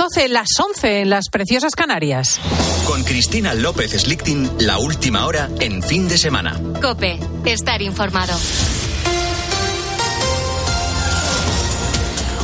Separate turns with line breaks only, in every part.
12, las 11 en las preciosas Canarias.
Con Cristina López Slichting, la última hora en fin de semana.
Cope, estar informado.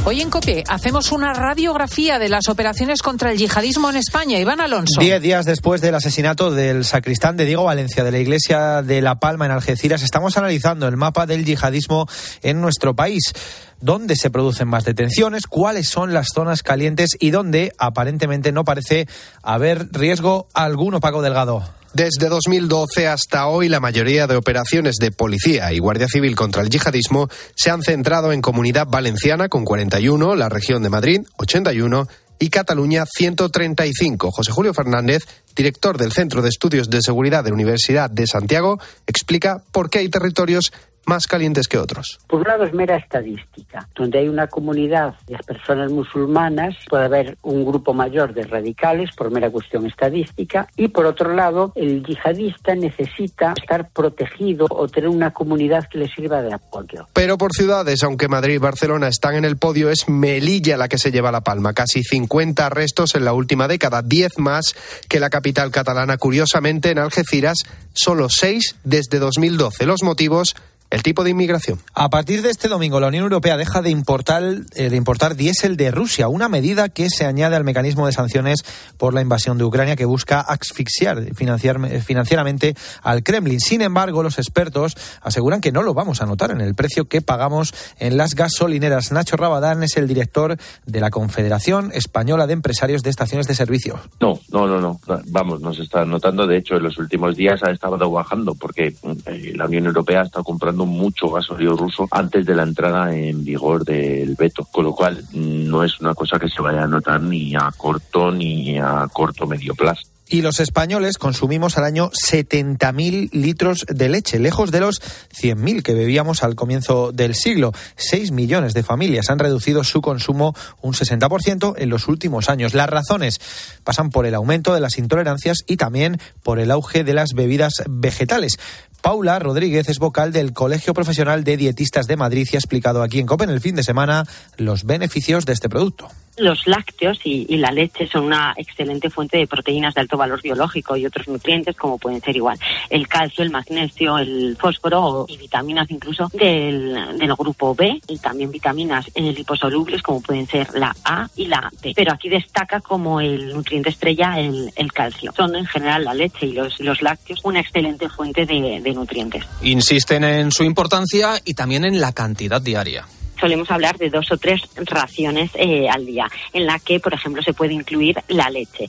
Hoy en COPE hacemos una radiografía de las operaciones contra el yihadismo en España. Iván Alonso.
Diez días después del asesinato del sacristán de Diego Valencia de la iglesia de La Palma en Algeciras, estamos analizando el mapa del yihadismo en nuestro país dónde se producen más detenciones, cuáles son las zonas calientes y dónde aparentemente no parece haber riesgo alguno, Paco Delgado.
Desde 2012 hasta hoy, la mayoría de operaciones de policía y Guardia Civil contra el yihadismo se han centrado en Comunidad Valenciana con 41, la región de Madrid 81 y Cataluña 135. José Julio Fernández, director del Centro de Estudios de Seguridad de la Universidad de Santiago, explica por qué hay territorios más calientes que otros.
Por un lado es mera estadística. Donde hay una comunidad de personas musulmanas puede haber un grupo mayor de radicales por mera cuestión estadística y por otro lado el yihadista necesita estar protegido o tener una comunidad que le sirva de apoyo.
Pero por ciudades, aunque Madrid y Barcelona están en el podio, es Melilla la que se lleva la palma. Casi 50 arrestos en la última década, 10 más que la capital catalana. Curiosamente, en Algeciras, solo 6 desde 2012. Los motivos el tipo de inmigración.
A partir de este domingo, la Unión Europea deja de importar, eh, de importar diésel de Rusia, una medida que se añade al mecanismo de sanciones por la invasión de Ucrania que busca asfixiar financieramente al Kremlin. Sin embargo, los expertos aseguran que no lo vamos a notar en el precio que pagamos en las gasolineras. Nacho Rabadán es el director de la Confederación Española de Empresarios de Estaciones de Servicio.
No, no, no, no. Vamos, nos está notando. De hecho, en los últimos días ha estado bajando porque eh, la Unión Europea está comprando mucho gasolio ruso antes de la entrada en vigor del veto, con lo cual no es una cosa que se vaya a notar ni a corto ni a corto medio plazo.
Y los españoles consumimos al año 70.000 litros de leche, lejos de los 100.000 que bebíamos al comienzo del siglo. 6 millones de familias han reducido su consumo un 60% en los últimos años. Las razones pasan por el aumento de las intolerancias y también por el auge de las bebidas vegetales. Paula Rodríguez es vocal del Colegio Profesional de Dietistas de Madrid y ha explicado aquí en COPE en el fin de semana los beneficios de este producto.
Los lácteos y, la leche son una excelente fuente de proteínas de alto valor biológico y otros nutrientes como pueden ser igual el calcio, el magnesio, el fósforo y vitaminas incluso del, grupo B y también vitaminas liposolubles como pueden ser la A y la D. Pero aquí destaca como el nutriente estrella el, calcio. Son en general la leche y los, los lácteos una excelente fuente de nutrientes.
Insisten en su importancia y también en la cantidad diaria
solemos hablar de dos o tres raciones eh, al día, en la que, por ejemplo, se puede incluir la leche.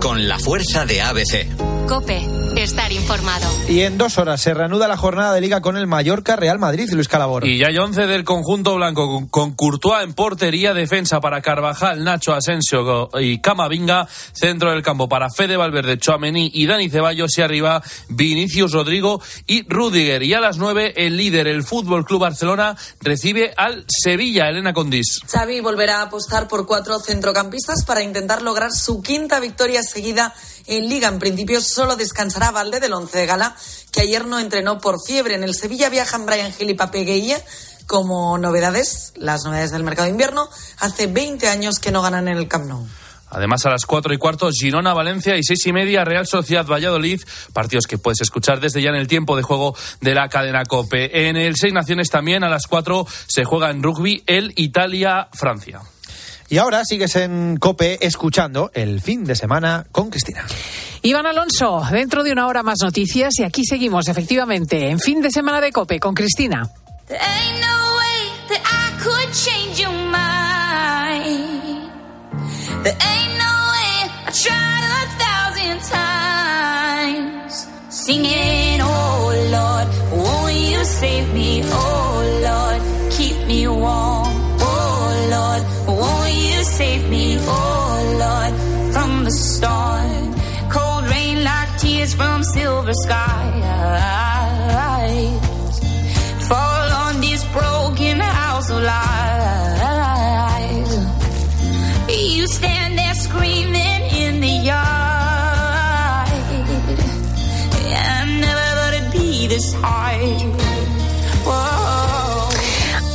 Con la fuerza de ABC.
Cope, estar informado.
Y en dos horas se reanuda la jornada de liga con el Mallorca Real Madrid, Luis Calabor.
Y ya hay once del conjunto blanco, con Courtois en portería, defensa para Carvajal, Nacho Asensio y Camavinga, centro del campo para Fede Valverde, Chouameni y Dani Ceballos y arriba Vinicius Rodrigo y Rudiger. Y a las nueve el líder, el Fútbol Club Barcelona, recibe al Sevilla, Elena Condis.
Xavi volverá a apostar por cuatro centrocampistas para intentar lograr su quinta victoria seguida en Liga. En principio solo descansará Valde del once de gala, que ayer no entrenó por fiebre. En el Sevilla viajan Brian Gil y Pape Como novedades, las novedades del mercado de invierno, hace 20 años que no ganan en el Camp Nou.
Además, a las cuatro y cuarto, Girona, Valencia y seis y media, Real Sociedad Valladolid. Partidos que puedes escuchar desde ya en el tiempo de juego de la cadena Cope. En el Seis Naciones también, a las cuatro, se juega en rugby el Italia-Francia.
Y ahora sigues en Cope escuchando el fin de semana con Cristina.
Iván Alonso, dentro de una hora más noticias y aquí seguimos efectivamente en fin de semana de Cope con Cristina. Singing, oh Lord, won't you save me, oh Lord, keep me warm, oh Lord, won't you save me, oh Lord, from the storm, cold rain like tears from silver skies, fall on this broken house of lies, stand there screaming in the yard.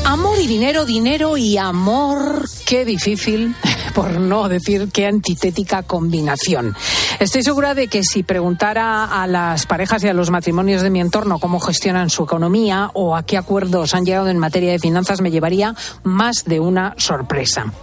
Amor y dinero, dinero y amor. Qué difícil
por no decir qué antitética combinación. Estoy segura de que si preguntara a las parejas y a los matrimonios de mi entorno cómo gestionan su economía o a qué acuerdos han llegado en materia de finanzas, me llevaría más de una sorpresa.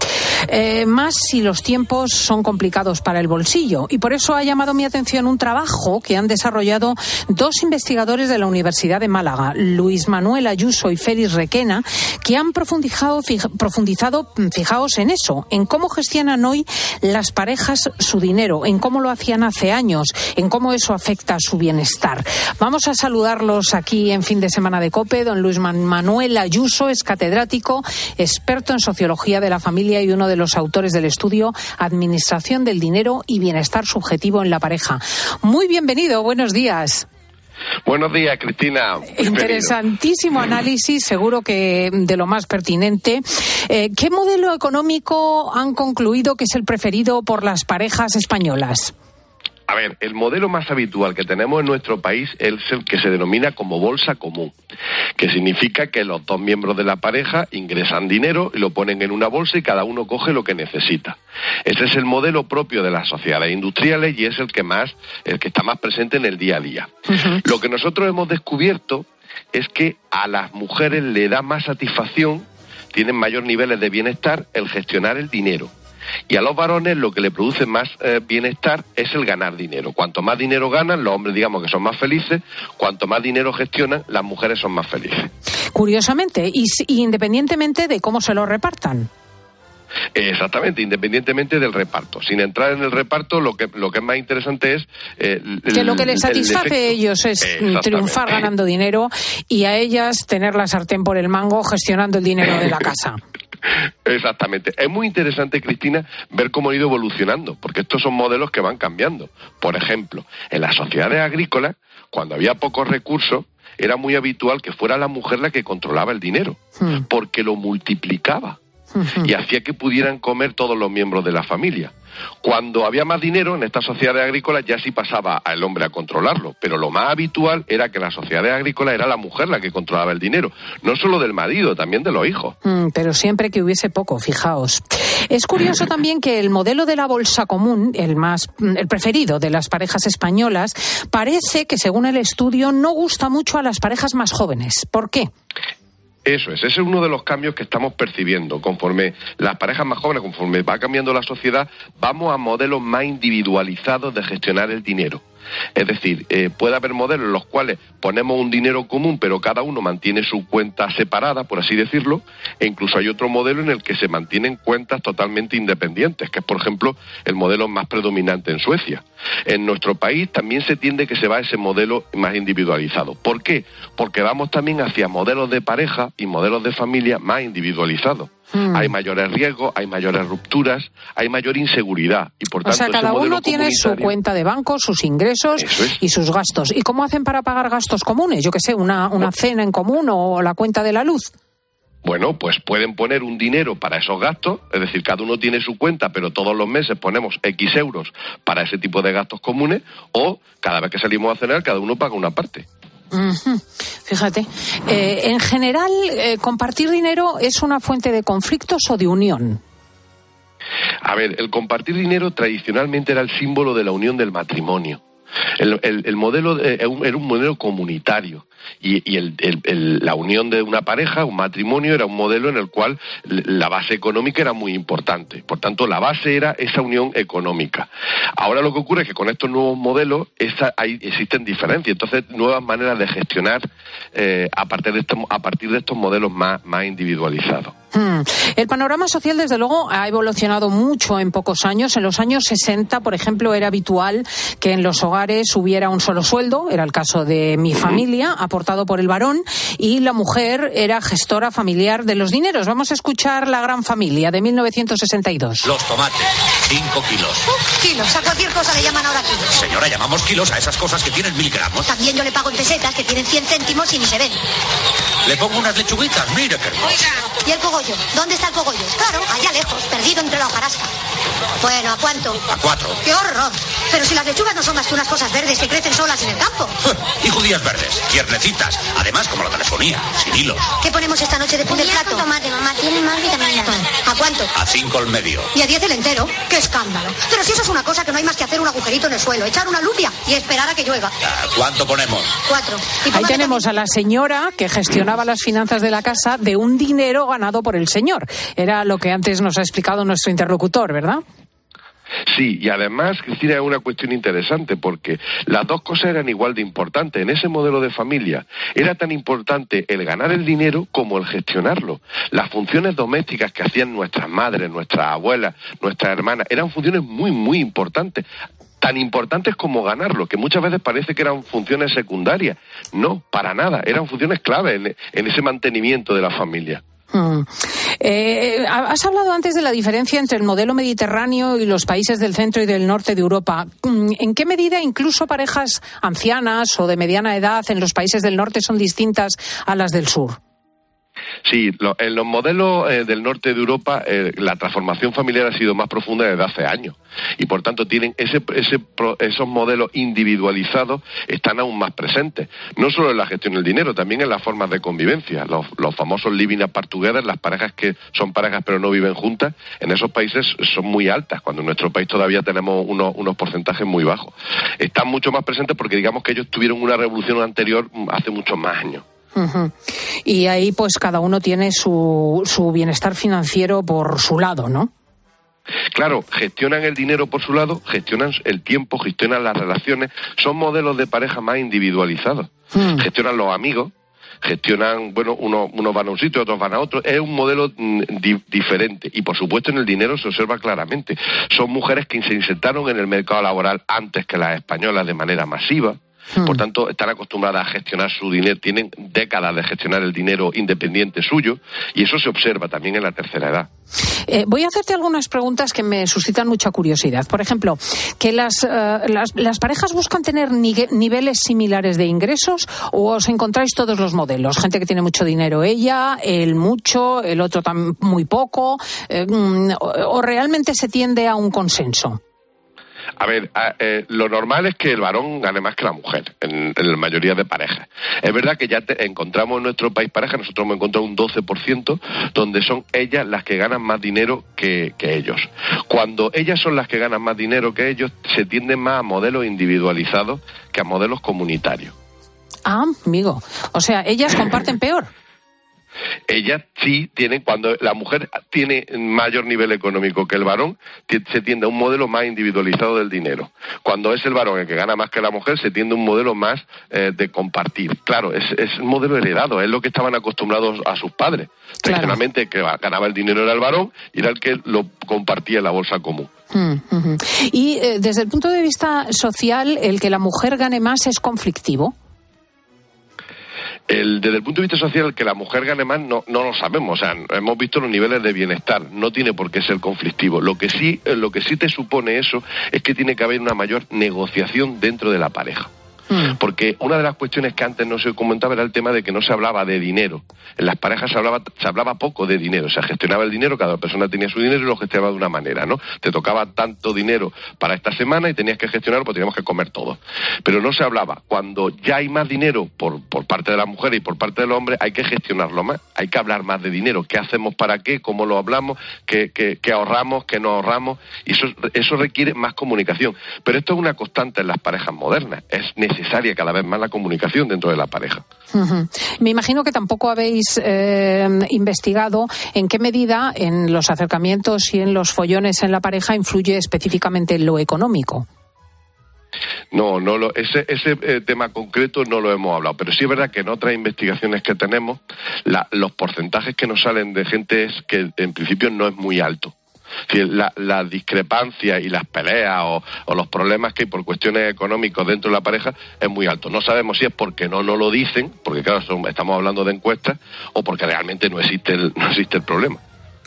Eh, más si los tiempos son complicados para el bolsillo. Y por eso ha llamado mi atención un trabajo que han desarrollado dos investigadores de la Universidad de Málaga, Luis Manuel Ayuso y Félix Requena, que han profundizado, profundizado, fijaos en eso, en cómo gestionan hoy las parejas su dinero, en cómo lo hacían hace años, en cómo eso afecta su bienestar. Vamos a saludarlos aquí en fin de semana de COPE. Don Luis Manuel Ayuso es catedrático, experto en sociología de la familia y uno de los autores del estudio Administración del Dinero y Bienestar Subjetivo en la Pareja. Muy bienvenido, buenos días.
Buenos días, Cristina.
Interesantísimo análisis, seguro que de lo más pertinente. Eh, ¿Qué modelo económico han concluido que es el preferido por las parejas españolas?
A ver, el modelo más habitual que tenemos en nuestro país es el que se denomina como bolsa común, que significa que los dos miembros de la pareja ingresan dinero y lo ponen en una bolsa y cada uno coge lo que necesita. Ese es el modelo propio de las sociedades industriales y es el que más, el que está más presente en el día a día. Lo que nosotros hemos descubierto es que a las mujeres le da más satisfacción, tienen mayor niveles de bienestar el gestionar el dinero. Y a los varones lo que le produce más eh, bienestar es el ganar dinero. Cuanto más dinero ganan, los hombres digamos que son más felices, cuanto más dinero gestionan, las mujeres son más felices.
Curiosamente, y, independientemente de cómo se lo repartan.
Exactamente, independientemente del reparto. Sin entrar en el reparto, lo que, lo que es más interesante es...
Eh, que lo que les satisface a ellos es triunfar ganando dinero y a ellas tener la sartén por el mango gestionando el dinero de la casa.
Exactamente. Es muy interesante, Cristina, ver cómo ha ido evolucionando, porque estos son modelos que van cambiando. Por ejemplo, en las sociedades agrícolas, cuando había pocos recursos, era muy habitual que fuera la mujer la que controlaba el dinero, hmm. porque lo multiplicaba y hacía que pudieran comer todos los miembros de la familia. Cuando había más dinero en estas sociedades agrícolas ya sí pasaba al hombre a controlarlo, pero lo más habitual era que en las sociedades agrícolas era la mujer la que controlaba el dinero, no solo del marido, también de los hijos.
Mm, pero siempre que hubiese poco, fijaos. Es curioso también que el modelo de la bolsa común, el más el preferido de las parejas españolas, parece que según el estudio no gusta mucho a las parejas más jóvenes. ¿Por qué?
Eso es, ese es uno de los cambios que estamos percibiendo. Conforme las parejas más jóvenes, conforme va cambiando la sociedad, vamos a modelos más individualizados de gestionar el dinero. Es decir, eh, puede haber modelos en los cuales ponemos un dinero común, pero cada uno mantiene su cuenta separada, por así decirlo, e incluso hay otro modelo en el que se mantienen cuentas totalmente independientes, que es, por ejemplo, el modelo más predominante en Suecia. En nuestro país también se tiende que se va a ese modelo más individualizado. ¿Por qué? Porque vamos también hacia modelos de pareja y modelos de familia más individualizados. Hmm. Hay mayores riesgos, hay mayores rupturas, hay mayor inseguridad. Y por tanto,
o sea, cada uno tiene su cuenta de banco, sus ingresos y sus gastos. ¿Y cómo hacen para pagar gastos comunes? Yo qué sé, una, una cena en común o la cuenta de la luz.
Bueno, pues pueden poner un dinero para esos gastos, es decir, cada uno tiene su cuenta, pero todos los meses ponemos X euros para ese tipo de gastos comunes, o cada vez que salimos a cenar, cada uno paga una parte.
Fíjate, eh, en general, eh, compartir dinero es una fuente de conflictos o de unión.
A ver, el compartir dinero tradicionalmente era el símbolo de la unión del matrimonio. El, modelo eh, era un modelo comunitario y, la unión de una pareja, un matrimonio, era un modelo en el cual la base económica era muy importante. Por tanto, la base era esa unión económica. Ahora lo que ocurre es que con estos nuevos modelos existen diferencias, entonces nuevas maneras de gestionar eh, a, partir de estos, a partir de estos modelos más individualizados.
Hmm. El panorama social, desde luego, ha evolucionado mucho en pocos años. En los años 60, por ejemplo, era habitual que en los hogares hubiera un solo sueldo, era el caso de mi familia, aportado por el varón, y la mujer era gestora familiar de los dineros. Vamos a escuchar La Gran Familia de 1962.
Los tomates, 5 kilos.
kilos, a cualquier cosa le llaman ahora kilos.
Señora, llamamos kilos a esas cosas que tienen mil gramos.
También yo le pago en pesetas que tienen 100 céntimos y ni se ven.
Le pongo unas lechuguitas, mire qué
¿Y el cogollo? ¿Dónde está el cogollo? Claro, allá lejos, perdido entre la hojarasca. Bueno, ¿a cuánto?
A cuatro.
¡Qué horror! Pero si las lechugas no son más que unas cosas verdes que crecen solas en el campo.
Y judías verdes, tiernecitas. Además, como la telefonía, sin hilos.
¿Qué ponemos esta noche después del plato?
tomate, mamá, tienen más vitaminas.
¿A cuánto?
A cinco el medio.
Y a 10 el entero. ¡Qué escándalo! Pero si eso es una cosa que no hay más que hacer un agujerito en el suelo, echar una lupia y esperar a que llueva.
¿A ¿Cuánto ponemos?
Cuatro. Y
Ahí tenemos a la señora que las finanzas de la casa de un dinero ganado por el señor. Era lo que antes nos ha explicado nuestro interlocutor, ¿verdad?
Sí, y además, Cristina, es una cuestión interesante porque las dos cosas eran igual de importantes. En ese modelo de familia era tan importante el ganar el dinero como el gestionarlo. Las funciones domésticas que hacían nuestras madres, nuestras abuelas, nuestras hermanas, eran funciones muy, muy importantes tan importantes como ganarlo, que muchas veces parece que eran funciones secundarias. No, para nada, eran funciones clave en, ese mantenimiento de la familia.
Mm. Eh, has hablado antes de la diferencia entre el modelo mediterráneo y los países del centro y del norte de Europa. Mm, ¿En qué medida incluso parejas ancianas o de mediana edad en los países del norte son distintas a las del sur?
Sí, lo- en los modelos eh, del norte de Europa eh, la transformación familiar ha sido más profunda desde hace años y por tanto tienen ese, ese esos modelos individualizados están aún más presentes, no solo en la gestión del dinero, también en las formas de convivencia, los, los famosos living apart together, las parejas que son parejas pero no viven juntas, en esos países son muy altas, cuando en nuestro país todavía tenemos unos, unos porcentajes muy bajos. Están mucho más presentes porque digamos que ellos tuvieron una revolución anterior mm, hace muchos más años.
Y ahí pues cada uno tiene su, su bienestar financiero por su lado, ¿no?
Claro, gestionan el dinero por su lado, gestionan el tiempo, gestionan las relaciones, son modelos de pareja más individualizados. Gestionan los amigos, gestionan, bueno, unos, unos van a un sitio, otros van a otro. Es un modelo mm, di- diferente. Y por supuesto en el dinero se observa claramente. Son mujeres que se insertaron en el mercado laboral antes que las españolas de manera masiva. Por tanto, están acostumbradas a gestionar su dinero, tienen décadas de gestionar el dinero independiente suyo, y eso se observa también en la tercera edad.
Eh, voy a hacerte algunas preguntas que me suscitan mucha curiosidad. Por ejemplo, que las, eh, las, las parejas buscan tener niveles similares de ingresos o os encontráis todos los modelos. Gente que tiene mucho dinero, ella, el mucho, el otro muy poco, eh, mm, o, o realmente se tiende a un consenso.
A ver, eh, lo normal es que el varón gane más que la mujer, en, en la mayoría de parejas. Es verdad que ya te- encontramos en nuestro país parejas, nosotros hemos encontrado un 12%, donde son ellas las que ganan más dinero que, que ellos. Cuando ellas son las que ganan más dinero que ellos, se tienden más a modelos individualizados que a modelos comunitarios.
Ah, amigo. O sea, ellas comparten peor.
Ellas sí tienen, cuando la mujer tiene mayor nivel económico que el varón, se tiende a un modelo más individualizado del dinero. Cuando es el varón el que gana más que la mujer, se tiende a un modelo más eh, de compartir. Claro, es, es un modelo heredado, es lo que estaban acostumbrados a sus padres. Tradicionalmente, que ganaba el dinero era el varón y era el que lo compartía en la bolsa común.
Mm. Y eh, desde el punto de vista social, el que la mujer gane más es conflictivo.
Desde el punto de vista social, que la mujer gane más no, no lo sabemos. O sea, hemos visto los niveles de bienestar. No tiene por qué ser conflictivo. Lo que sí, eh, lo que sí te supone eso es que tiene que haber una mayor negociación dentro de la pareja. Porque una de las cuestiones que antes no se comentaba era el tema de que no se hablaba de dinero. En las parejas se hablaba, se hablaba poco de dinero. Se gestionaba el dinero, cada persona tenía su dinero y lo gestionaba de una manera, ¿no? Te tocaba tanto dinero para esta semana y tenías que gestionarlo porque teníamos que comer todo. Pero no se hablaba. Cuando ya hay más dinero por, por parte de la mujer y por parte del hombre, hay que gestionarlo más. Hay que hablar más de dinero. ¿Qué hacemos para qué? ¿Cómo lo hablamos? ¿Qué, qué- ahorramos? ¿Qué no ahorramos? Y eso, eso requiere más comunicación. Pero esto es una constante en las parejas modernas. Es necesaria cada vez más la comunicación dentro de la pareja.
Me imagino que tampoco habéis eh, investigado en qué medida en los acercamientos y en los follones en la pareja influye específicamente lo económico.
No, no lo, ese, ese eh, tema concreto no lo hemos hablado, pero sí es verdad que en otras investigaciones que tenemos, la- los porcentajes que nos salen de gente es que en principio no es muy alto. La, la discrepancia y las peleas o, los problemas que hay por cuestiones económicas dentro de la pareja es muy alto. No sabemos si es porque no nos lo dicen, porque claro, estamos hablando de encuestas, o porque realmente no existe el, no existe el problema.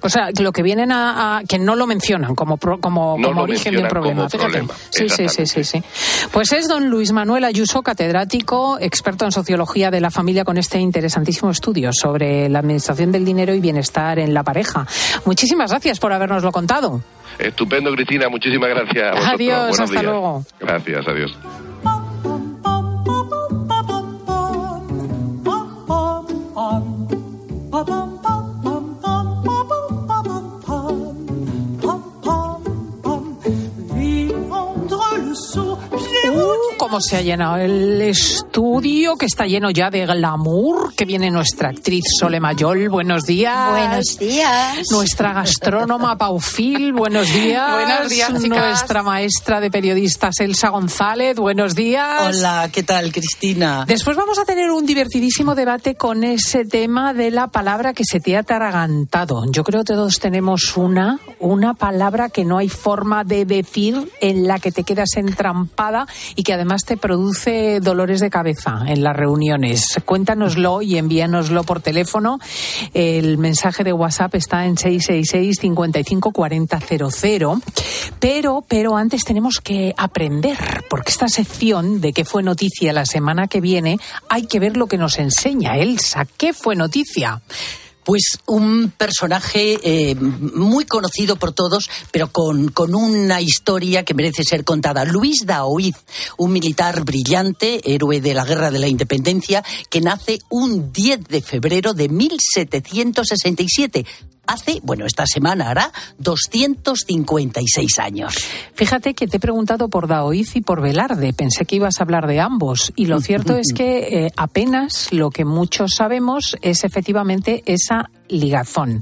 O sea, lo que vienen a, a- que no lo mencionan como pro- como,
No
como
lo
origen del problema.
problema,
Sí, sí, sí, sí, sí. Pues es don Luis Manuel Ayuso, catedrático, experto en sociología de la familia, con este interesantísimo estudio sobre la administración del dinero y bienestar en la pareja. Muchísimas gracias por habernoslo contado.
Estupendo, Cristina. Muchísimas gracias. A vosotros.
Adiós,
Buenos
hasta
días.
luego.
Gracias, adiós.
Cómo se ha llenado el estudio, que está lleno ya de glamour, que viene nuestra actriz Sole Mayol. Buenos días.
Buenos días.
Nuestra gastrónoma Paufil. Buenos días.
Buenos días, chicas.
Nuestra maestra de periodistas Elsa González. Buenos días.
Hola, ¿qué tal, Cristina?
Después vamos a tener un divertidísimo debate con ese tema de la palabra que se te ha atragantado. Yo creo que todos tenemos una, una palabra que no hay forma de decir en la que te quedas entrampada y que además te produce dolores de cabeza en las reuniones. Cuéntanoslo y envíanoslo por teléfono. El mensaje de WhatsApp está en 666 55 40 00. Pero, pero antes tenemos que aprender, porque esta sección de qué fue noticia la semana que viene, hay que ver lo que nos enseña Elsa. ¿Qué fue noticia?
Pues un personaje eh, muy conocido por todos, pero con, con, una historia que merece ser contada. Luis Daoiz, un militar brillante, héroe de la Guerra de la Independencia, que nace un 10 de febrero de 1767 hace, bueno, esta semana hará 256 años.
Fíjate que te he preguntado por Daoiz y por Velarde. Pensé que ibas a hablar de ambos. Y lo cierto es que eh, apenas lo que muchos sabemos es efectivamente esa ligazón.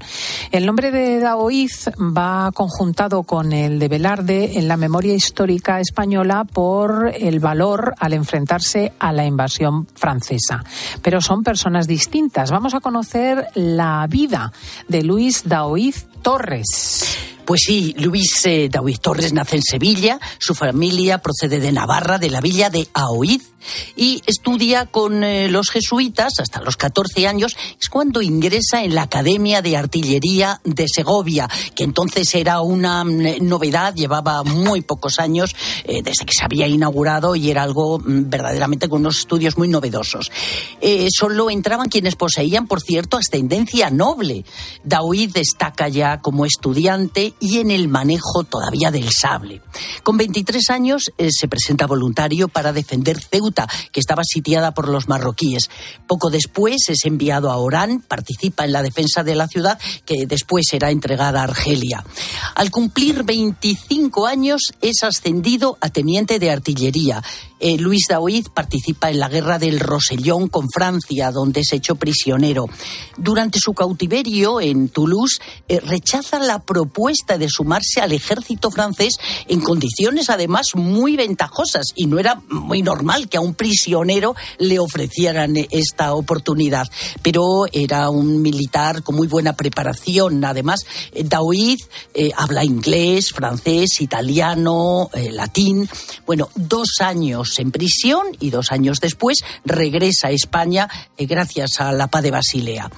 El nombre de Daoiz va conjuntado con el de Velarde en la memoria histórica española por el valor al enfrentarse a la invasión francesa. Pero son personas distintas. Vamos a conocer la vida de Luis Daoiz Torres.
Pues sí, Luis eh, Torres nace en Sevilla, su familia procede de Navarra, de la villa de Aoiz, y estudia con eh, los jesuitas hasta los 14 años, es cuando ingresa en la Academia de Artillería de Segovia, que entonces era una mm, novedad, llevaba muy pocos años eh, desde que se había inaugurado y era algo mm, verdaderamente con unos estudios muy novedosos. Eh, solo entraban quienes poseían, por cierto, ascendencia noble. Daoiz destaca ya como estudiante y en el manejo todavía del sable. Con 23 años eh, se presenta voluntario para defender Ceuta, que estaba sitiada por los marroquíes. Poco después es enviado a Orán, participa en la defensa de la ciudad, que después será entregada a Argelia. Al cumplir 25 años es ascendido a teniente de artillería. Eh, Luis Daoiz participa en la guerra del Rosellón con Francia, donde es hecho prisionero. Durante su cautiverio en Toulouse, eh, rechaza la propuesta de sumarse al ejército francés en condiciones además muy ventajosas y no era muy normal que a un prisionero le ofrecieran esta oportunidad. Pero era un militar con muy buena preparación. Además, eh, Daoiz eh, habla inglés, francés, italiano, eh, latín. Bueno, dos años en prisión y dos años después regresa a España eh, gracias a la paz de Basilea.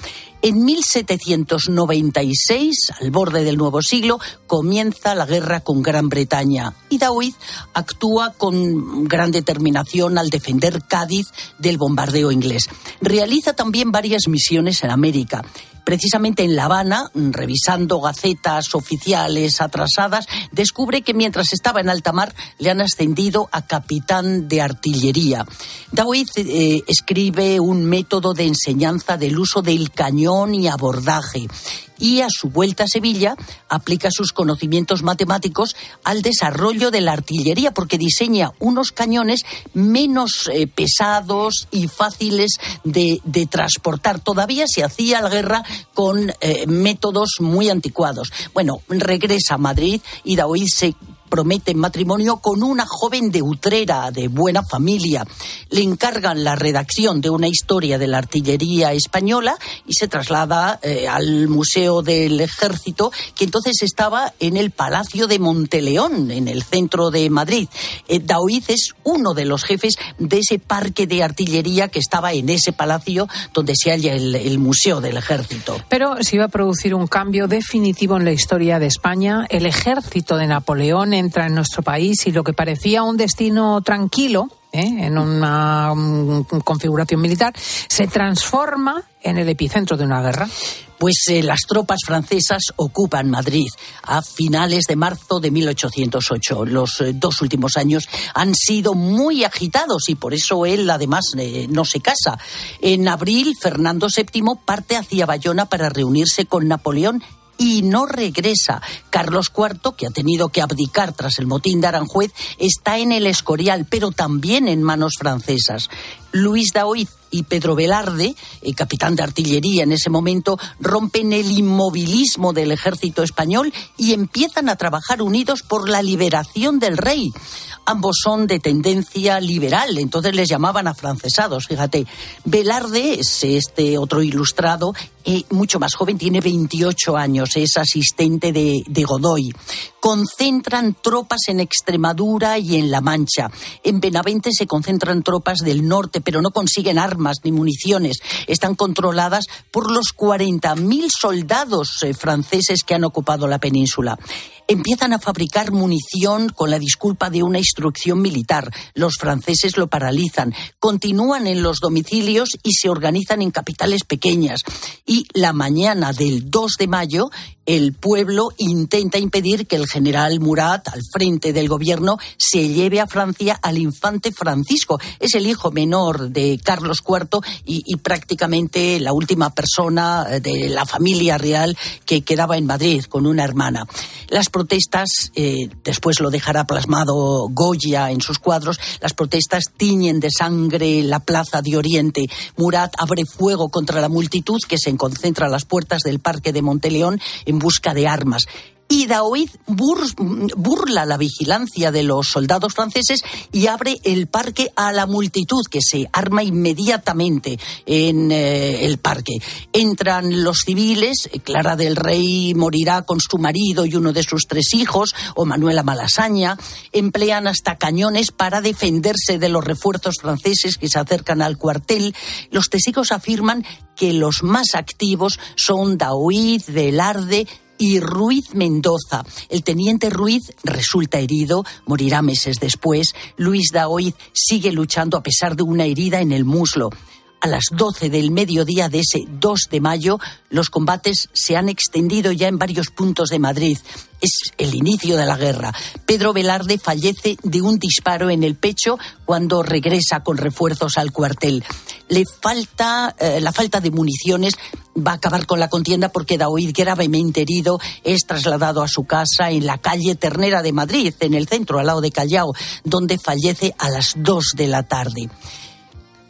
En 1796, al borde del nuevo siglo, comienza la guerra con Gran Bretaña y Daoiz actúa con gran determinación al defender Cádiz del bombardeo inglés. Realiza también varias misiones en América precisamente en La Habana, revisando gacetas oficiales atrasadas, descubre que mientras estaba en alta mar le han ascendido a capitán de artillería. Daoiz eh, escribe un método de enseñanza del uso del cañón y abordaje y a su vuelta a Sevilla aplica sus conocimientos matemáticos al desarrollo de la artillería porque diseña unos cañones menos eh, pesados y fáciles de, transportar. Todavía se hacía la guerra con eh, métodos muy anticuados. Bueno, regresa a Madrid y Daoiz se promete matrimonio con una joven de Utrera, de buena familia. Le encargan la redacción de una historia de la artillería española y se traslada eh, al Museo del Ejército, que entonces estaba en el Palacio de Monteleón, en el centro de Madrid. Eh, Daoiz es uno de los jefes de ese parque de artillería que estaba en ese palacio donde se halla el, el Museo del Ejército.
Pero se iba a producir un cambio definitivo en la historia de España. El ejército de Napoleón entra en nuestro país y lo que parecía un destino tranquilo, ¿eh? en una mm, configuración militar, se transforma en el epicentro de una guerra.
Pues eh, las tropas francesas ocupan Madrid a finales de marzo de 1808. Los eh, dos últimos años han sido muy agitados y por eso él además no se casa. En abril, Fernando VII parte hacia Bayona para reunirse con Napoleón y no regresa. Carlos IV, que ha tenido que abdicar tras el motín de Aranjuez, está en el Escorial, pero también en manos francesas. Luis Daoiz y Pedro Velarde, el capitán de artillería en ese momento, rompen el inmovilismo del ejército español y empiezan a trabajar unidos por la liberación del rey. Ambos son de tendencia liberal, entonces les llamaban afrancesados, fíjate. Velarde es este otro ilustrado, eh, mucho más joven, tiene 28 años, es asistente de Godoy. Concentran tropas en Extremadura y en La Mancha. En Benavente se concentran tropas del norte, pero no consiguen armas ni municiones. Están controladas por los 40.000 soldados eh, franceses que han ocupado la península empiezan a fabricar munición con la disculpa de una instrucción militar. Los franceses lo paralizan, continúan en los domicilios y se organizan en capitales pequeñas. Y la mañana del 2 de mayo, el pueblo intenta impedir que el general Murat, al frente del gobierno, se lleve a Francia al infante Francisco. Es el hijo menor de Carlos IV y, y prácticamente la última persona eh, de la familia real que quedaba en Madrid con una hermana. Las protestas, eh, después lo dejará plasmado Goya en sus cuadros, las protestas tiñen de sangre la plaza de Oriente. Murat abre fuego contra la multitud que se concentra a las puertas del parque de Monteleón en busca de armas. Y Daoiz burla la vigilancia de los soldados franceses y abre el parque a la multitud que se arma inmediatamente en eh, el parque. Entran los civiles, Clara del Rey morirá con su marido y uno de sus tres hijos, o Manuela Malasaña, emplean hasta cañones para defenderse de los refuerzos franceses que se acercan al cuartel. Los testigos afirman que los más activos son Daoiz, Velarde, y Ruiz Mendoza. El teniente Ruiz resulta herido, morirá meses después. Luis Daoiz sigue luchando a pesar de una herida en el muslo. A las 12 del mediodía de ese 2 de mayo, los combates se han extendido ya en varios puntos de Madrid. Es el inicio de la guerra. Pedro Velarde fallece de un disparo en el pecho cuando regresa con refuerzos al cuartel. Le falta eh, la falta de municiones va a acabar con la contienda porque Daoid, gravemente herido, es trasladado a su casa en la calle Ternera de Madrid, en el centro, al lado de Callao, donde fallece a las 2 de la tarde.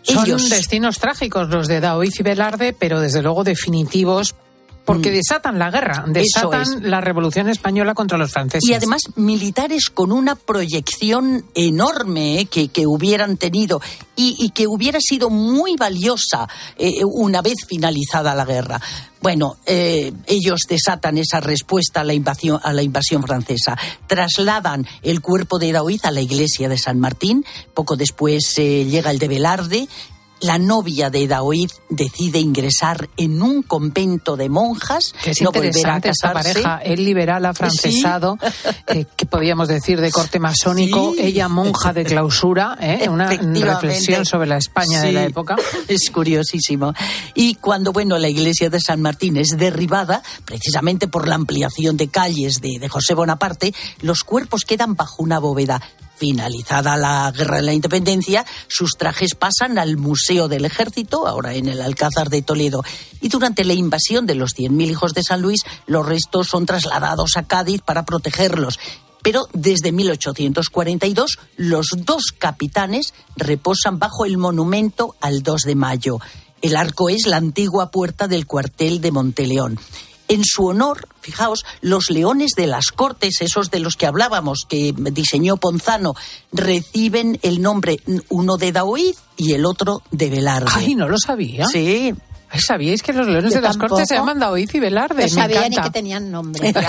Son
Ellos-
destinos trágicos los de Daoiz y Velarde, pero desde luego definitivos porque desatan la guerra, desatan
Mm. es.
la revolución española contra los franceses.
Y además militares con una proyección enorme eh, que, que hubieran tenido y, y que hubiera sido muy valiosa eh, una vez finalizada la guerra. Bueno, eh, ellos desatan esa respuesta a la, invasión, a la invasión francesa. Trasladan el cuerpo de Daoiz a la iglesia de San Martín. Poco después llega el de Velarde. La novia de Daoiz decide ingresar en un convento de monjas,
Que es
no volverá a
interesante esta
casarse.
pareja, él liberal afrancesado, eh, que podríamos decir de corte masónico,
Sí.
ella monja de clausura, ¿eh? una reflexión sobre la España de la época.
Es curiosísimo. Y cuando, bueno, la iglesia de San Martín es derribada, precisamente por la ampliación de calles de, de José Bonaparte, los cuerpos quedan bajo una bóveda. Finalizada la guerra de la independencia, sus trajes pasan al Museo del Ejército, ahora en el Alcázar de Toledo. Y durante la invasión de los 100.000 hijos de San Luis, los restos son trasladados a Cádiz para protegerlos. Pero desde 1842 los dos capitanes reposan bajo el monumento al 2 de mayo. El arco es la antigua puerta del cuartel de Monteleón. En su honor, fijaos, los leones de las Cortes, esos de los que hablábamos, que diseñó Ponzano, reciben el nombre uno de Daoiz y el otro de Velarde.
Ay, no lo sabía.
Sí.
¿Sabíais que los leones
Yo
de las
tampoco.
cortes se llaman Daoiz y Velarde?
No
Me
sabía ni
encanta.
que tenían nombre.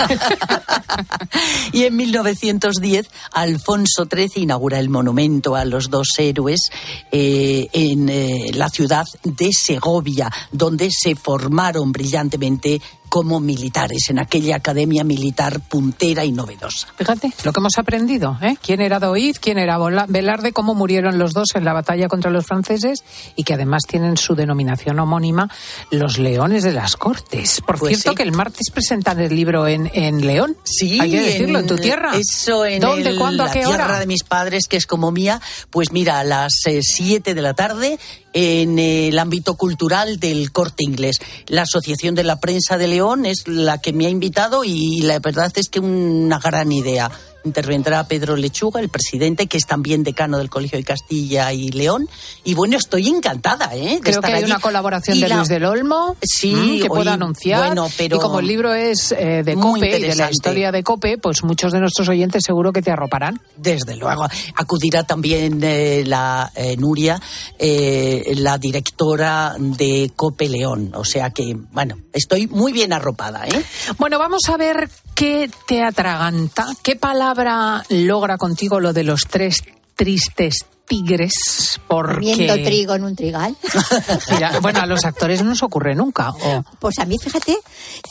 Y en 1910, Alfonso XIII inaugura el monumento a los dos héroes eh, en eh, la ciudad de Segovia, donde se formaron brillantemente como militares en aquella academia militar puntera y novedosa.
Fíjate lo que hemos aprendido, ¿eh? ¿Quién era Doid, quién era Velarde, cómo murieron los dos en la batalla contra los franceses y que además tienen su denominación homónima, los leones de las cortes. Por
Pues
cierto,
sí.
que el martes presentan el libro en, en León.
Sí,
Hay que decirlo, en, tu tierra.
Eso, en
¿Dónde,
el-
cuándo, a
la
qué
tierra
hora?
de mis padres, que es como mía, pues mira, a las 7 de la tarde en el ámbito cultural del corte inglés. La Asociación de la Prensa de León es la que me ha invitado y la verdad es que una gran idea. Intervendrá Pedro Lechuga, el presidente, que es también decano del Colegio de Castilla y León. Y bueno, estoy encantada, ¿eh? de
Creo
estar
que hay
allí.
una colaboración
Y
de
la-
Luis del Olmo
Sí,
que pueda
oí-
anunciar.
bueno, pero
y como el libro es eh, de Cope y de la historia de Cope, pues muchos de nuestros oyentes seguro que te arroparán.
Desde luego. Acudirá también eh, la eh, Nuria, la directora de Cope León. O sea que, bueno, estoy muy bien arropada, ¿eh?
Bueno, vamos a ver qué te atraganta, qué palabra logra contigo lo de los tres tristes tigres,
Comiendo
porque...
trigo en un trigal.
Mira, bueno, a los actores no nos ocurre nunca. o-
Pues a mí, fíjate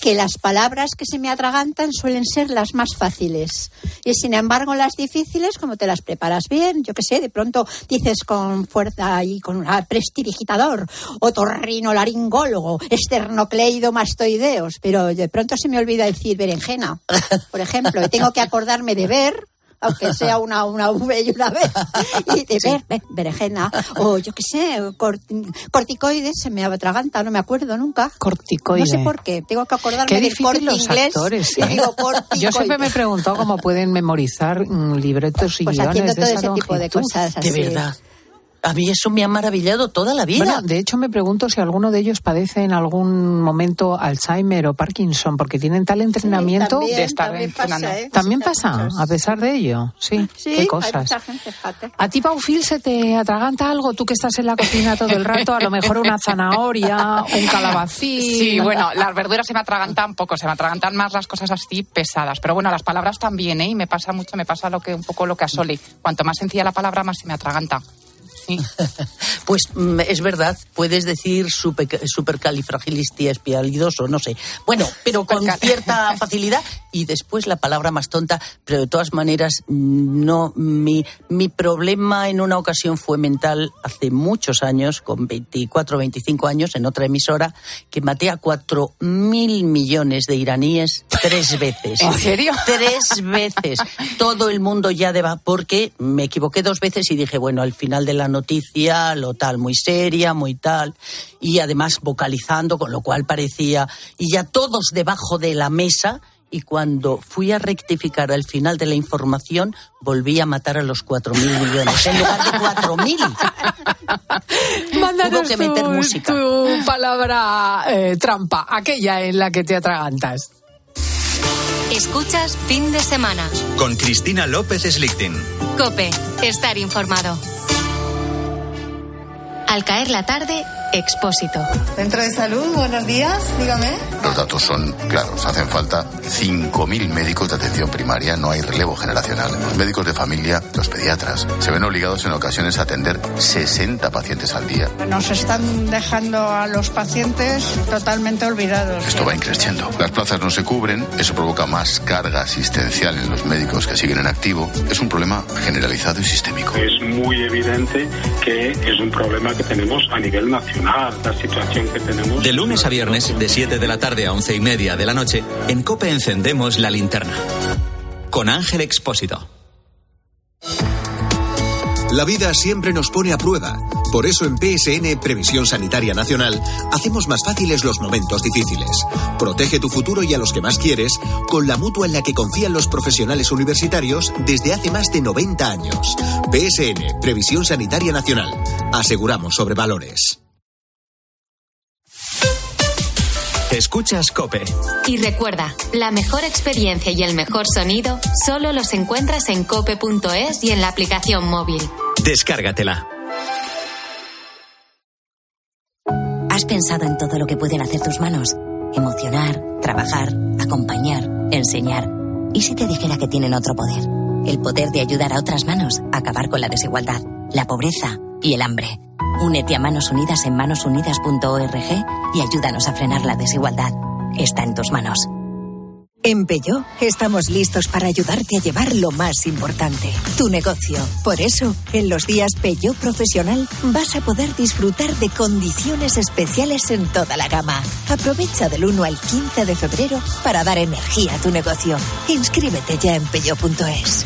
que las palabras que se me atragantan suelen ser las más fáciles. Y sin embargo, las difíciles, como te las preparas bien, yo qué sé, de pronto dices con fuerza y con un prestidigitador, otorrinolaringólogo, esternocleido mastoideos, pero de pronto se me olvida decir berenjena, por ejemplo, y tengo que acordarme de ver aunque sea una, una V y una B, y de ver, be- berenjena, o yo qué sé, cort- corticoides, se me atraganta, no me acuerdo nunca.
Corticoide.
No sé por qué, tengo que acordarme
Qué
del corte
difícil los
inglés.
actores. ¿eh?
digo.
Yo siempre me he preguntado cómo pueden memorizar mm, libretos y
Pues
guiones
haciendo
de
todo
esa
ese tipo de
longitud.
cosas
De
así.
verdad. A mí eso me ha maravillado toda la vida.
Bueno, de hecho me pregunto si alguno de ellos padece en algún momento Alzheimer o Parkinson, porque tienen tal entrenamiento
también,
de estar
también
en
pasa,
Funana.
¿eh?
También pasa, a pesar de ello. Sí,
Sí,
qué
hay
cosas.
mucha gente, fíjate.
¿A ti, Paufil, se te atraganta algo? Tú que estás en la cocina todo el rato, a lo mejor una zanahoria, un calabacín.
Sí, bueno, las verduras se me atragantan poco, se me atragantan más las cosas así pesadas. Pero bueno, las palabras también, ¿eh? Y me pasa mucho, me pasa lo que un poco lo que a Soli. Cuanto más sencilla la palabra, más se me atraganta. Sí.
Pues mm, es verdad, puedes decir super, supercalifragilisticexpialidoso, no sé. Bueno, pero con cierta facilidad y después la palabra más tonta, pero de todas maneras, no. Mi, mi problema en una ocasión fue mental hace muchos años, con 24 o 25 años, en otra emisora, que maté a 4 mil millones de iraníes tres veces.
¿En serio?
Tres veces. Todo el mundo ya deba, porque me equivoqué dos veces y dije, bueno, al final de la noticia, lo tal, muy seria, muy tal, y además vocalizando, con lo cual parecía, y ya todos debajo de la mesa, y cuando fui a rectificar al final de la información, volví a matar a los cuatro mil millones, en lugar de cuatro mil.
Mándanos
Hubo que meter
tu,
música.
tu palabra eh, trampa, aquella en la que te atragantas.
Escuchas fin de semana.
Con Cristina López Slichting.
Cope, estar informado. Al caer la tarde, Expósito.
Centro de Salud, buenos días, dígame.
Los datos son claros. Hacen falta 5.000 médicos de atención primaria. No hay relevo generacional. Los médicos de familia, los pediatras, se ven obligados en ocasiones a atender 60 pacientes al día.
Nos están dejando a los pacientes totalmente olvidados.
Esto va increciendo. Las plazas no se cubren, eso provoca más carga asistencial en los médicos que siguen en activo. Es un problema generalizado y sistémico.
Es muy evidente que es un problema que tenemos a nivel nacional, la situación que tenemos.
De lunes a viernes, de 7 de la tarde a 11 y media de la noche, en Cope encendemos la linterna. Con Ángel Expósito.
La vida siempre nos pone a prueba. Por eso en PSN Previsión Sanitaria Nacional hacemos más fáciles los momentos difíciles. Protege tu futuro y a los que más quieres con la mutua en la que confían los profesionales universitarios desde hace más de 90 años. PSN Previsión Sanitaria Nacional. Aseguramos sobre valores.
Escuchas Cope.
Y recuerda, la mejor experiencia y el mejor sonido solo los encuentras en cope.es y en la aplicación móvil.
Descárgatela.
¿Has pensado en todo lo que pueden hacer tus manos? Emocionar, trabajar, acompañar, enseñar. ¿Y si te dijera que tienen otro poder? El poder de ayudar a otras manos a acabar con la desigualdad, la pobreza y el hambre. Únete a Manos Unidas en manosunidas.org y ayúdanos a frenar la desigualdad. está en tus manos.
En Peugeot estamos listos para ayudarte a llevar lo más importante, tu negocio. Por eso, en los días Peugeot Profesional vas a poder disfrutar de condiciones especiales en toda la gama. Aprovecha del 1 al 15 de febrero para dar energía a tu negocio. Inscríbete ya en peugeot.es.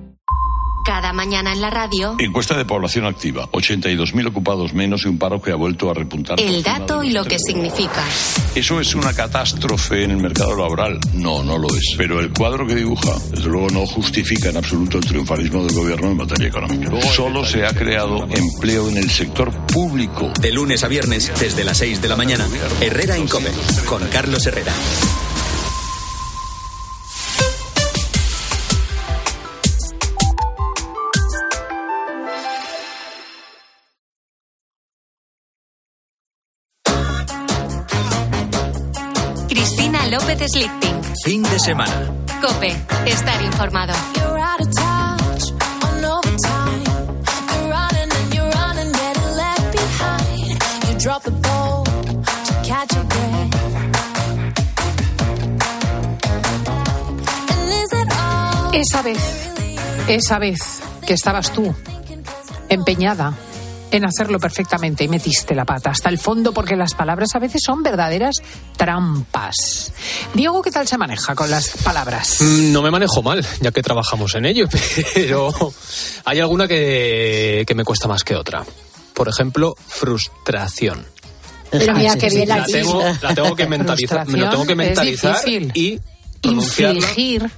Cada mañana en la radio,
Encuesta de población activa. 82.000 ocupados menos y un paro que ha vuelto a repuntar.
el dato y lo que significa.
¿Eso es una catástrofe en el mercado laboral? No, no lo es. Pero el cuadro que dibuja, desde luego, no justifica en absoluto el triunfalismo del gobierno en materia económica. Solo se ha creado empleo en el sector público.
De lunes a viernes, desde las 6 de la mañana, Herrera en Cope, con Carlos Herrera.
López Slichting.
Fin de semana.
Cope, estar informado.
Esa vez, esa vez que estabas tú empeñada en hacerlo perfectamente y metiste la pata hasta el fondo porque las palabras a veces son verdaderas trampas. Diego, ¿qué tal se maneja con las palabras?
Mm, No me manejo mal, ya que trabajamos en ello, pero hay alguna que, que me cuesta más que otra. Por ejemplo, frustración.
Pero mira qué bien la
tengo, la tengo que mentalizar, me lo tengo que mentalizar y pronunciarla
Infligir,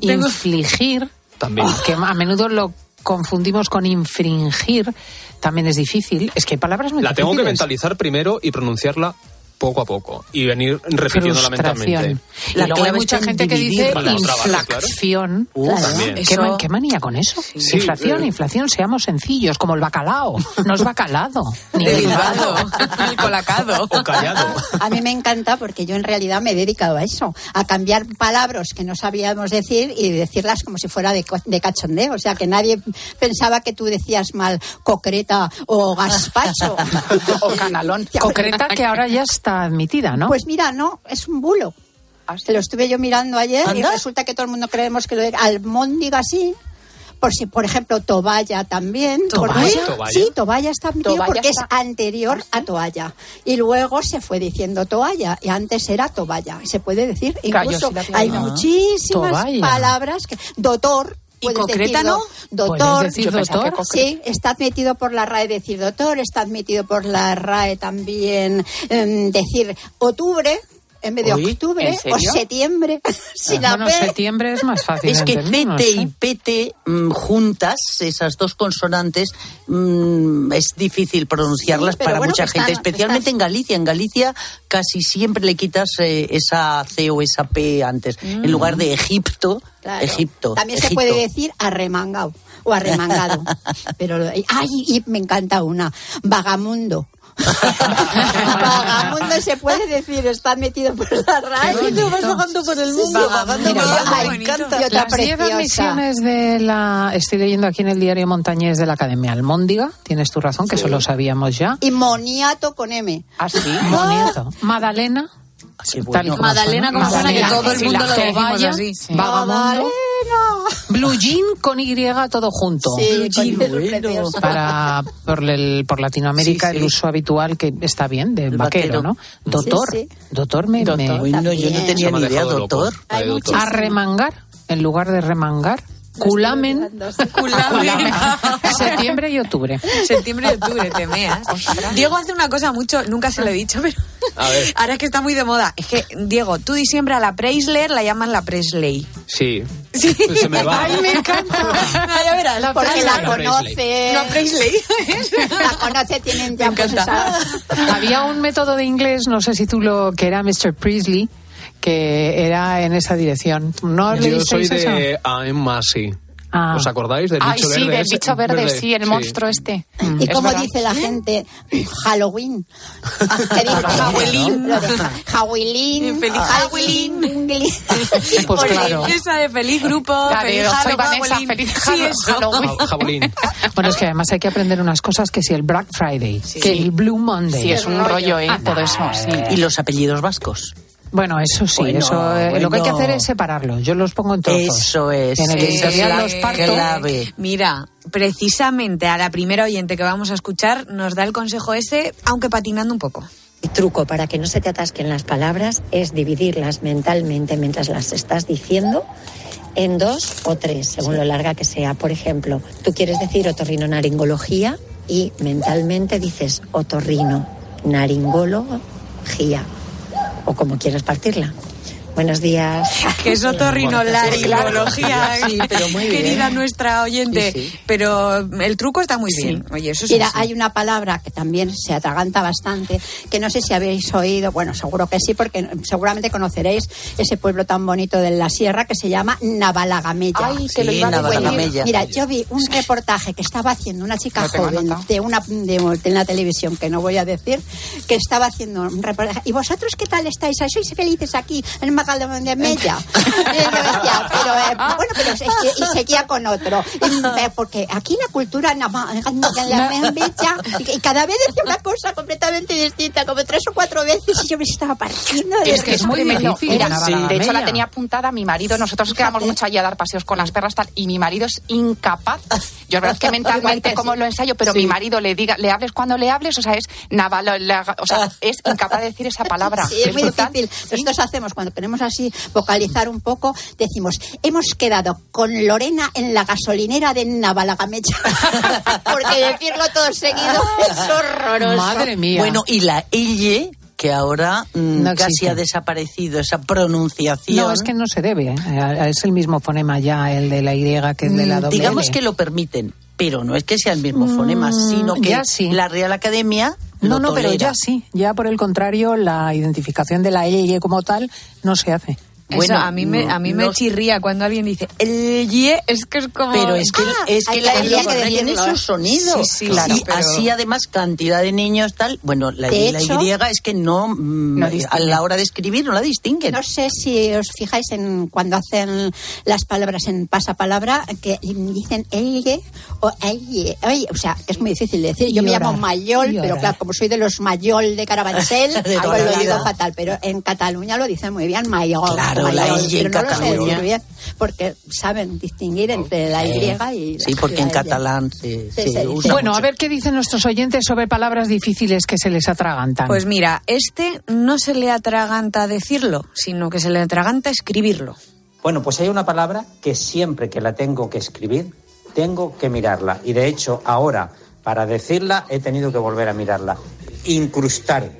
tengo-
infligir,
también.
que a menudo lo confundimos con infringir, también es difícil. Es que hay palabras muy
La tengo que mentalizar primero y pronunciarla poco a poco y venir repitiéndola mentalmente.
Y luego hay mucha gente que dice
claro.
inflación.
Uh, también.
¿Qué,
Eso-
ma- qué manía con eso?
Sí,
inflación,
eh.
inflación, seamos sencillos, como el bacalao. No es bacalado, ni
derivado. El colacado.
O callado.
A mí me encanta porque yo en realidad me he dedicado a eso, a cambiar palabras que no sabíamos decir y decirlas como si fuera de, co- de cachondeo. O sea, que nadie pensaba que tú decías mal concreta o gazpacho.
O canalón. Concreta que ahora ya está admitida, ¿no?
Pues mira, no, es un bulo. Se lo estuve yo mirando ayer y resulta que todo el mundo creemos que lo de almóndiga sí. Por si, por ejemplo, toalla también.
¿Toalla?
Sí, toalla está porque
está-
es anterior a toalla. Y luego se fue diciendo toalla y antes era toalla. Y se puede decir, incluso hay
Ah,
muchísimas palabras que... Doctor.
¿Y
puedes decirlo. Doctor.
¿Puedes decir Yo doctor? que
Sí, está admitido por la RAE decir doctor, está admitido por la RAE también em, decir octubre en vez de octubre
¿en
o septiembre. si la
bueno, septiembre es más fácil.
Es que
sé.
y pete mm, juntas, esas dos consonantes, mm, es difícil pronunciarlas
Sí,
para
bueno,
mucha gente,
están-
especialmente en Galicia. En Galicia casi siempre le quitas eh, esa C o esa P antes. En lugar de Egipto,
Claro.
Egipto.
También se
Egipto.
puede decir arremangado o arremangado. Pero, ay, y me encanta una, vagamundo. Vagamundo se puede decir, está metido por la
bonito. Vas vagando por el mundo, vagando
Mira,
por el mundo,
Las diez
preciosa.
admisiones de la... Estoy leyendo aquí en el diario Montañés de la Academia Almóndiga. Tienes tu razón, que eso lo sabíamos ya.
Y moniato con M.
¿Ah, sí? Moniato. Y como suena.
que todo el
Sí,
mundo lo
toalla,
así.
Vagamundo. Blue jean con Y todo junto.
Sí, precioso.
Para por, el- por Latinoamérica
Sí, sí.
el uso habitual que está bien de
El
vaquero,
vaquero.
¿no? Doctor,
Sí,
doctor me, me-
Uy, no, yo no tenía
me
ni idea, doctor.
Doctor.
arremangar en lugar de remangar. Culamen.
Culamen.
Septiembre y octubre.
Septiembre y octubre, te meas. Diego hace una cosa mucho, nunca se lo he dicho, pero
A ver.
ahora es que está muy de moda. Es que, Diego, tú siempre a la Preisler la llamas la Presley.
Sí. Pues se me va.
Ay, me encanta. No, ya verás.
La porque la
La Presley.
conoce.
La Presley.
La conoce, tienen ya pues esa-
Había un método de inglés, no sé si tú lo, que era Mr. Priestley, que era en esa dirección. ¿No
Yo soy
eso?
de I'm Massey.
Ah.
¿Os acordáis del
Ay,
bicho
sí,
verde?
del bicho verde, sí, el monstruo este.
Y
Es
como
verdad.
dice la gente, Halloween.
Halloween.
Halloween.
Feliz Halloween.
Pues claro.
Esa de feliz grupo.
La de
feliz
soy. Vanessa, feliz
Sí,
Halloween.
eso.
Bueno, es que además hay que aprender unas cosas que si el Black Friday, que el Blue Monday.
Sí, es un rollo, ¿eh? Todo eso, sí.
Y los apellidos vascos.
Bueno, eso sí,
Bueno,
eso eh, lo que hay que hacer es separarlos. Yo los pongo en trozos.
Eso es.
En el
es
editorial
la
los parto.
clave.
Mira, precisamente a la primera oyente que vamos a escuchar nos da el consejo ese, aunque patinando un poco.
El truco para que no se te atasquen las palabras es dividirlas mentalmente mientras las estás diciendo en dos o tres, según lo larga que sea. Por ejemplo, tú quieres decir otorrinolaringología y mentalmente dices otorrino naringología o como quieras partirla. Buenos días.
Que es otorrinolaringología,
Sí, pero muy bien.
querida nuestra oyente.
Sí, sí.
Pero el truco está muy bien. Oye, eso es
Mira,
así.
hay una palabra que también se atraganta bastante, que no sé si habéis oído, bueno, seguro que sí, porque seguramente conoceréis ese pueblo tan bonito de la sierra que se llama Navalagamella.
Ay, que lo Sí, iba a decir. Navalagamella.
Mira, yo vi un reportaje que estaba haciendo una chica
tengo
joven de una de, de la televisión, que no voy a decir, que estaba haciendo un reportaje. ¿Y vosotros qué tal estáis? ¿Sois felices aquí en Y yo decía, pero, eh, bueno, pero es que- y seguía con otro. Y, eh, porque aquí la cultura Navalagamella, y, y cada vez decía una cosa completamente distinta, como tres o cuatro veces, y yo me estaba partiendo de
Es que es muy difícil.
Era-
Sí.
De hecho, la tenía apuntada mi marido. Nosotros quedamos mucho allí a dar paseos con las perras tal, y mi marido es incapaz. Yo verdad que mentalmente como lo ensayo, pero mi marido le diga, le hables cuando le hables, o sea, es naval, o sea, es incapaz de decir esa palabra.
Sí, es muy
brutal.
difícil. Nosotros hacemos, cuando queremos así vocalizar un poco, decimos, hemos quedado con Lorena en la gasolinera de Navalagamecha. Porque decirlo todo seguido es horroroso.
Madre mía.
Bueno, y la elle, que ahora mm,
No
casi ha desaparecido esa pronunciación.
No, es que no se debe. ¿eh? Es el mismo fonema ya, el de la Y que el de la
Mm,
doble
Digamos
L.
que lo permiten, pero no es que sea el mismo fonema,
Mm,
sino que
ya sí.
la Real Academia.
No, no, pero ya sí. Ya por el contrario, la identificación de la Y como tal no se hace.
Eso
Bueno,
a mí me,
no-
a mí
no-
me chirría cuando alguien dice el ye, es que es como.
Pero es que,
Ah,
es que
hay
la
que
tiene
decirlo.
su sonido.
Sí, sí, claro,
y
pero-
así además cantidad de niños tal. Bueno, la, la
hecho-
Y es que no, mm,
No
a la hora de escribir no la distinguen.
No sé si os fijáis en cuando hacen las palabras en pasapalabra que dicen elle o elle. Oye, o sea, que es muy difícil de decir. Yo me llamo Mayol, pero claro, como soy de los Mayol de Carabanchel,
De
lo digo fatal. Pero en Cataluña lo dicen muy bien, Mayol.
Claro, la Y en
no bien, porque saben distinguir entre la Y y la
Sí, porque en catalán se, usa
Bueno,
mucho.
a ver qué dicen nuestros oyentes sobre palabras difíciles que se les atragantan.
Pues mira, este no se le atraganta decirlo, sino que se le atraganta escribirlo.
Bueno, pues hay una palabra que siempre que la tengo que escribir, tengo que mirarla. Y de hecho, ahora, para decirla, he tenido que volver a mirarla. Incrustar,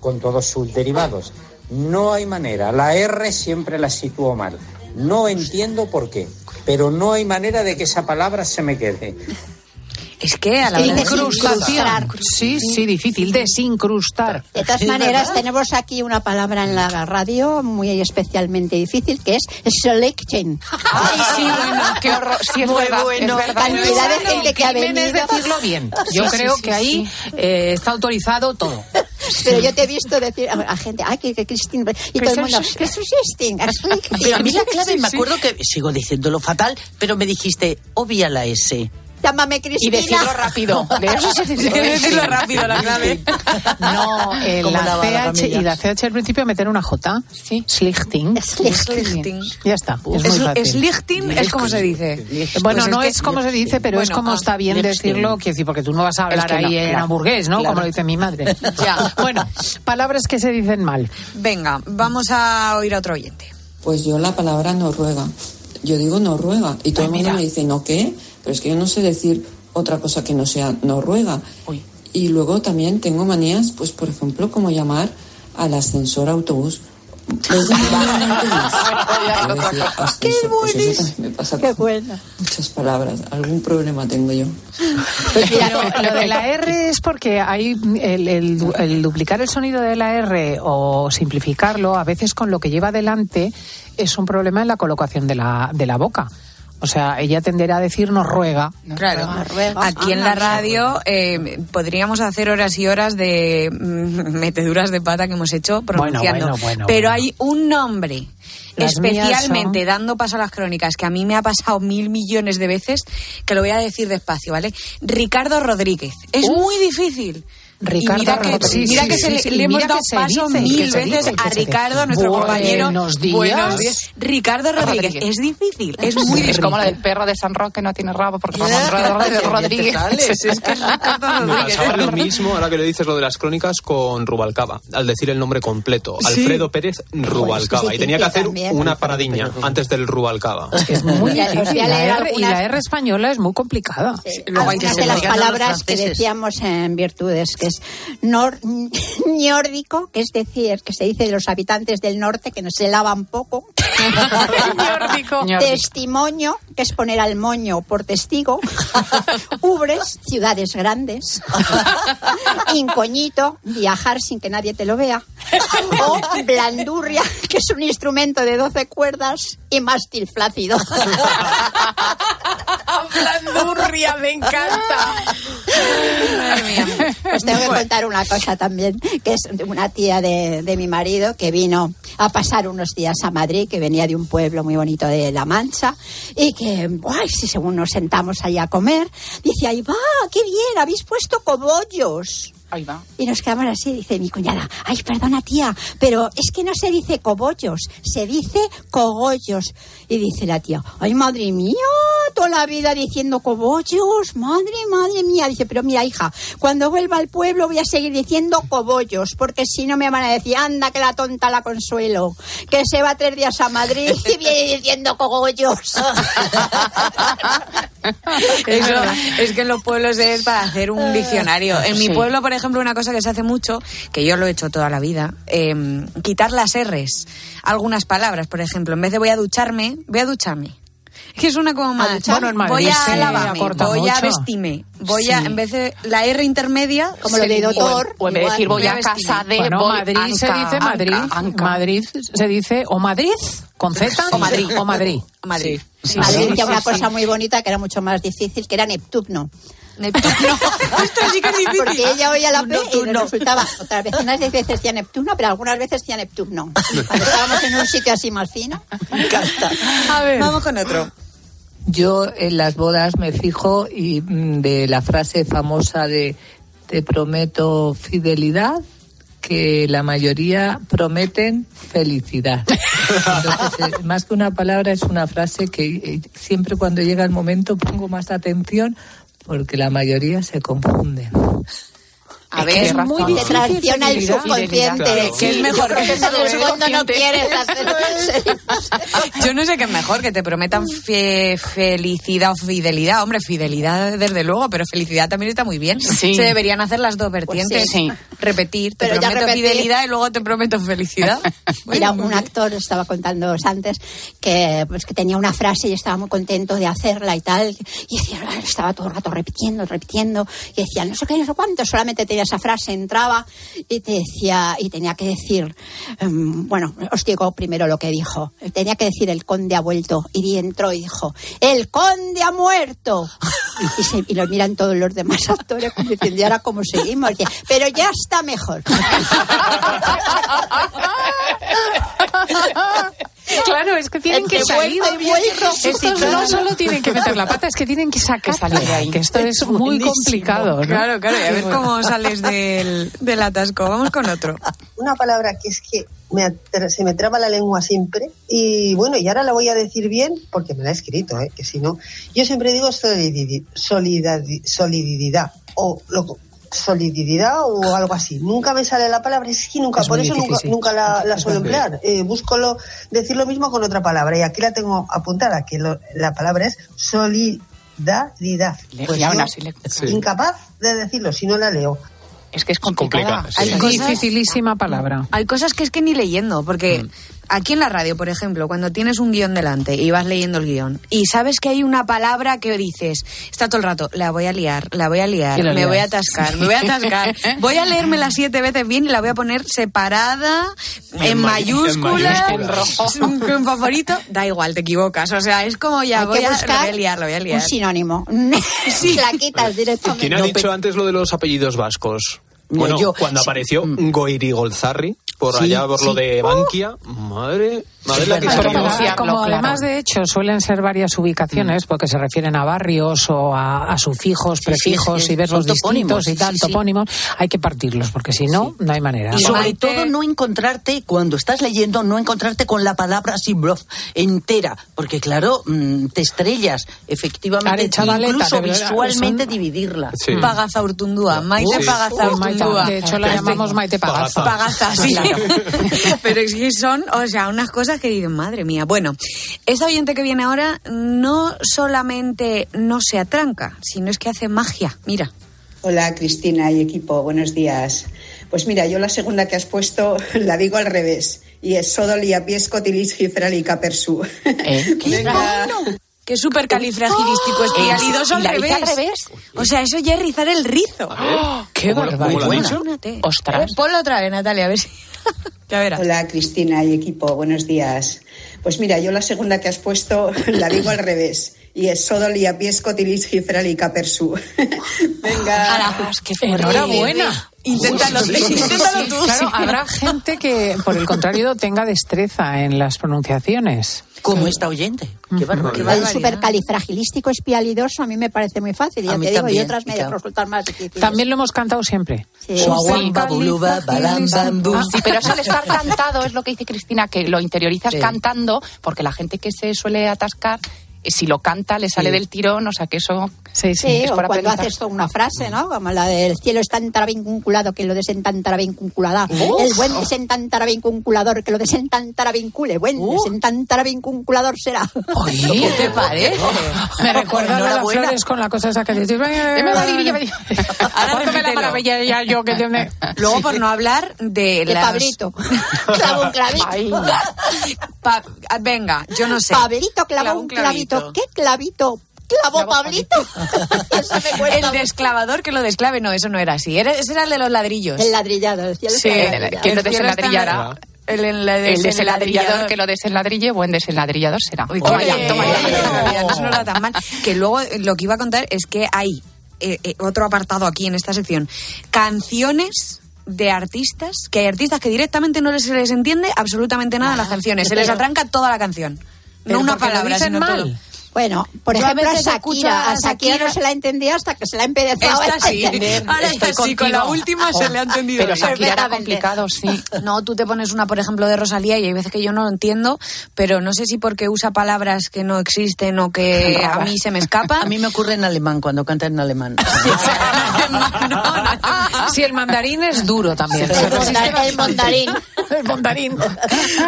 con todos sus derivados. No hay manera. La R siempre la sitúo mal. No entiendo por qué. Pero no hay manera de que esa palabra se me quede.
Es que a la hora de
desincrustar.
Sí, sí, difícil, desincrustar.
De todas maneras,
verdad.
tenemos aquí una palabra en la radio muy especialmente difícil que es selecting.
Ay, sí, bueno, qué horror. Sí, es
Muy
verdad,
bueno.
es verdad.
Cantidad de gente que ha venido.
decirlo bien. Yo
Sí,
creo
sí,
que
sí,
ahí eh, está autorizado todo.
Pero yo te he visto decir a, a gente, ay, que, que Cristina. Y todo el mundo, que.
Pero a mí la clave, me acuerdo que sigo diciéndolo fatal, pero me dijiste, obvia la S.
Llámame
Y decirlo rápido. De eso se dice.
decirlo rápido, la clave.
No, eh, la CH y la CH al principio meter una J.
Sí.
Slichting.
Slichting.
Ya está. Es muy
Es,
fácil.
Slichting es como se dice.
Bueno,
Pues
no
que-
es como se dice, pero es
Bueno,
como
ah,
está bien
Liechtenstein.
decirlo, quiero decir, porque tú no vas a hablar
que no,
ahí en
claro.
hamburgués, ¿no?
Claro.
Como lo dice mi madre.
Ya.
Bueno, palabras que se dicen mal.
Venga, vamos a oír a otro oyente.
Pues yo la palabra noruega. yo digo Noruega y todo el mundo me dice, ¿no qué? Pero es que yo no sé decir otra cosa que no sea Noruega. Y luego también tengo manías, pues por ejemplo, como llamar al ascensor autobús. Pues,
¡Qué
bonito! Me pasa
Qué
con
bueno.
muchas palabras. Algún problema tengo yo.
Pues lo de la R es porque hay el, el- el duplicar el sonido de la R o simplificarlo, a veces con lo que lleva adelante, es un problema en la colocación de la, de la boca. O sea, ella tenderá a decir Noruega.
Claro, aquí en la radio eh, podríamos hacer horas y horas de mm, meteduras de pata que hemos hecho pronunciando.
bueno, bueno,
Pero
bueno.
hay un nombre
Las
especialmente
son-
dando paso a las crónicas que a mí me ha pasado mil millones de veces que lo voy a decir despacio, ¿vale? Ricardo Rodríguez. Es
Uf.
muy difícil.
Ricardo
y mira que,
Rodríguez.
mira
Sí,
que
sí,
se le,
sí,
le
y
hemos dado paso
dice,
mil veces
dice,
a. Ricardo, nuestro compañero.
Buenos días.
Buenos días. Ricardo Rodríguez.
Rodríguez.
Es difícil, es muy
Es
difícil.
como la del perro de San Roque no tiene rabo porque Ramón Rodríguez. Rodríguez.
Es que es Ricardo
Me
Rodríguez.
pasaba lo mismo, ahora que le dices lo de las crónicas, con Rubalcaba, al decir el nombre completo. Alfredo Pérez Rubalcaba. y tenía que hacer una paradiña antes del Rubalcaba.
Es muy difícil. y la R española es muy complicada.
Algunas de las palabras que decíamos en virtudes, que es nor, ñórdico, que es decir, que se dice de los habitantes del norte que no se lavan poco. Testimonio, que es poner al moño por testigo. Ubres, ciudades grandes. Incoñito, viajar sin que nadie te lo vea. O blandurria, que es un instrumento de 12 cuerdas y mástil flácido.
Blandurria, me encanta.
Pues tengo que contar una cosa también, que es una tía de, de mi marido que vino a pasar unos días a Madrid, que venía de un pueblo muy bonito de La Mancha, y que, ¡ay! Si según nos sentamos ahí a comer, dice, ¡ay va! ¡Qué bien! Habéis puesto cobollos.
Ahí va.
Y nos quedamos así, dice mi cuñada, ay, perdona tía, pero es que no se dice cobollos, se dice cogollos. Y dice la tía, ay, madre mía, toda la vida diciendo cobollos, madre, madre mía. Dice, pero mira, hija, cuando vuelva al pueblo voy a seguir diciendo cobollos, porque si no me van a decir, anda, que la tonta la consuelo, que se va tres días a Madrid y viene diciendo cogollos.
Eso, es que en los pueblos es para hacer
Ah,
un diccionario. En mi
Sí.
pueblo, por ejemplo, una cosa que se hace mucho, que yo lo he hecho toda la vida, eh, quitar las R's. Algunas palabras, por ejemplo, en vez de voy a ducharme, voy a ducharme. Es que suena como más.
ducharme?
Bueno, en Madrid
voy a
sí,
lavarme, voy a vestirme, voy a,
Sí.
en vez de la R intermedia,
Como lo
se
de doctor.
O en vez de decir voy a
Voy a
casa de.
Bueno,
voy
Madrid se
anca,
dice Madrid.
anca, anca.
Madrid se dice o Madrid con Z
O Madrid.
o Madrid.
Madrid.
Sí.
Madrid
Sí,
decía
sí,
una
sí.
cosa muy bonita que era mucho más difícil, que era Neptuno.
Neptuno. Esto sí que es difícil.
Porque ella oía la P y le
no.
resultaba. Otras veces, unas veces decía Neptuno, pero algunas veces decía Neptuno. Cuando estábamos en un sitio así más fino.
A ver. Vamos con otro.
Yo en las bodas me fijo y mm, de la frase famosa de te prometo fidelidad, que la mayoría prometen felicidad. Entonces, eh, más que una palabra es una frase que eh, siempre cuando llega el momento pongo más atención porque la mayoría se confunden.
A
Es que
ver,
es muy difícil. Te traiciona el subconsciente.
Claro. ¿Qué es
Sí,
mejor
que en el fondo no quieres hacer.
Yo no sé qué es mejor, que te prometan fe- felicidad o fidelidad. Hombre, fidelidad desde luego, pero felicidad también está muy bien.
Sí.
Se deberían hacer las dos vertientes.
sí.
Repetir, te
Pero ya
prometo fidelidad y luego te prometo felicidad.
Mira, un actor, estaba contando antes, que, pues, que tenía una frase y estaba muy contento de hacerla y tal. Y decía, estaba todo el rato repitiendo, repitiendo. Y decía, no sé qué, no sé cuánto. Solamente tenía esa frase, entraba y te decía, y tenía que decir, em, bueno, os digo primero lo que dijo. Tenía que decir, el conde ha vuelto. Y entró y dijo, el conde ha muerto. Y, se- lo miran todos los demás actores como diciendo, ¿y ahora cómo seguimos? Pero ya está mejor.
Claro, es que tienen que salir. no solo tienen que meter la pata, es que tienen que sacar
salir de ahí.
Que esto es muy complicado, ¿no?
Claro, claro, y a ver cómo sales del, del atasco. Vamos con otro.
Una palabra que es que me atra- se me traba la lengua siempre y bueno, y ahora la voy a decir bien porque me la he escrito, ¿eh? que si no, yo siempre digo solididad o lo, solididad o algo así. Nunca me sale la palabra, es que nunca,
Es
por eso
difícil,
nunca,
sí.
nunca la, la suelo emplear. Eh, busco lo, decir lo mismo con otra palabra y aquí la tengo apuntada, que lo- la palabra es solidaridad. Pues yo,
así le-
incapaz de decirlo si no la leo.
Es que es complicada.
Hay
Es
cosas-
dificilísima palabra.
Hay cosas que es que ni leyendo, porque aquí en la radio, por ejemplo, cuando tienes un guion delante y vas leyendo el guion y sabes que hay una palabra que dices, está todo el rato, la voy a liar, la voy a liar,
la
me voy a atascar, me voy a atascar, voy a leérmela siete veces bien y la voy a poner separada, en,
En ma-
mayúscula,
en mayúscula.
un- en favorito, da igual, te equivocas, o sea, es como ya voy a, la
buscar
voy a liar, la voy a liar.
Un sinónimo. La quitas directamente.
¿Quién ha dicho antes lo de los apellidos vascos? Bueno,
yo-
cuando
sí.
apareció Goirigolzarri, por
Sí,
allá por lo de Bankia, madre
como-
claro.
además de hecho suelen ser varias ubicaciones porque se refieren a barrios o a, a sufijos,
Sí,
prefijos
sí, sí.
y verlos distintos y tal,
sí, sí.
topónimos, hay que partirlos porque si no, no hay manera.
Y sobre
Maite-
todo no encontrarte, cuando estás leyendo, no encontrarte con la palabra así bluff, entera, porque claro, mm, te estrellas, efectivamente,
Are, chavaleta,
incluso visualmente
son-
dividirla.
Sí.
Pagaza Urtundúa, Maite
Sí.
Pagaza
Maite,
Urtundúa.
de hecho la llamamos Maite Pagaza.
Pagaza, sí. Pero es que son, o sea, unas cosas que dicen, madre mía. Bueno, esta oyente que viene ahora no solamente no se atranca, sino es que hace magia. Mira.
Hola Cristina y equipo, buenos días. Pues mira, yo la segunda que has puesto la digo al revés y es Sodol y Apiesco Tilis Gifralica Persu.
¿Eh?
Venga.
Que súper califragilístico espialidoso al
¿Y la dice
revés.
al revés?
O sea, eso ya es rizar el rizo.
¡Qué
¿Cómo lo-
barbaridad!
Ostras.
Eh, Ponlo otra vez, Natalia, a ver si. ya verás.
Hola Cristina y equipo, buenos días. Pues mira, yo la segunda que has puesto la digo al revés y es Sodol y Apiesco Tilis Gifralica Persu. Venga.
qué fuerte.
Enhorabuena.
Inténtalo,
Sí, sí, sí,
inténtalo
sí.
tú.
Claro, habrá gente que, por el contrario, tenga destreza en las pronunciaciones.
Como esta oyente. Qué barbaridad.
El supercalifragilístico espialidoso a mí me parece muy fácil,
A
ya
mí
te digo, y
también,
otras me
claro.
resultan más difíciles.
También lo hemos cantado siempre.
Sí.
Bum.
Sí, pero eso al estar cantado es lo que dice Cristina, que lo interiorizas
Sí.
cantando, porque la gente que se suele atascar, si lo canta, le sale
Sí.
del tirón, o sea que eso
Sí,
Sí,
es
o
por
cuando haces una frase, ¿no? Como la del cielo es tan vinculado que lo desentantará vinculada. El buen desentantará vinculador que lo desentantará vincule. Buen desentantará vinculador será.
¿Qué te parece?
Me recuerda a las flores con la cosa esa que dices.
Ahora
Póntame la
repítelo.
maravilla ya yo que tiene.
Luego, por no hablar de,
De
las-
Pablito. Clavo un clavito.
Pa- venga, yo no sé.
Pablito clavó
Clavo
un clavito. ¿Qué clavito? Clavó Pablito. Eso me cuesta
El desclavador que lo desclave, no, eso no era así. Era, ese era el de los ladrillos.
El ladrillado. El
Sí,
que lo desenladrillará.
El, el,
El desenladrillador que lo desenladrille, buen desenladrillador será.
Uy,
toma ya, toma ya.
No, no era tan mal. Que luego eh, lo que iba a contar es que hay eh, eh, otro apartado aquí en esta sección. Canciones de artistas, que hay artistas que directamente no les, se les entiende absolutamente nada en las canciones. Se les atranca toda la canción.
Pero
No una palabra,
dicen
sino
mal.
todo.
Bueno, por
Yo
ejemplo, a
veces
Shakira.
a
A Shakira
Shakira-
no se la entendía hasta que se la.
Esta
a
sí.
entender.
Ahora
Estoy
esta sí, con la última se le ha entendido.
Pero. Shakira era complicado, sí.
No, tú te pones una, por ejemplo, de Rosalía y hay veces que yo no lo entiendo, pero no sé si porque usa palabras que no existen o que a mí se me escapan.
A mí me ocurre en alemán, cuando canta en alemán.
Si el mandarín es duro también.
El mondarín.
El mandarín.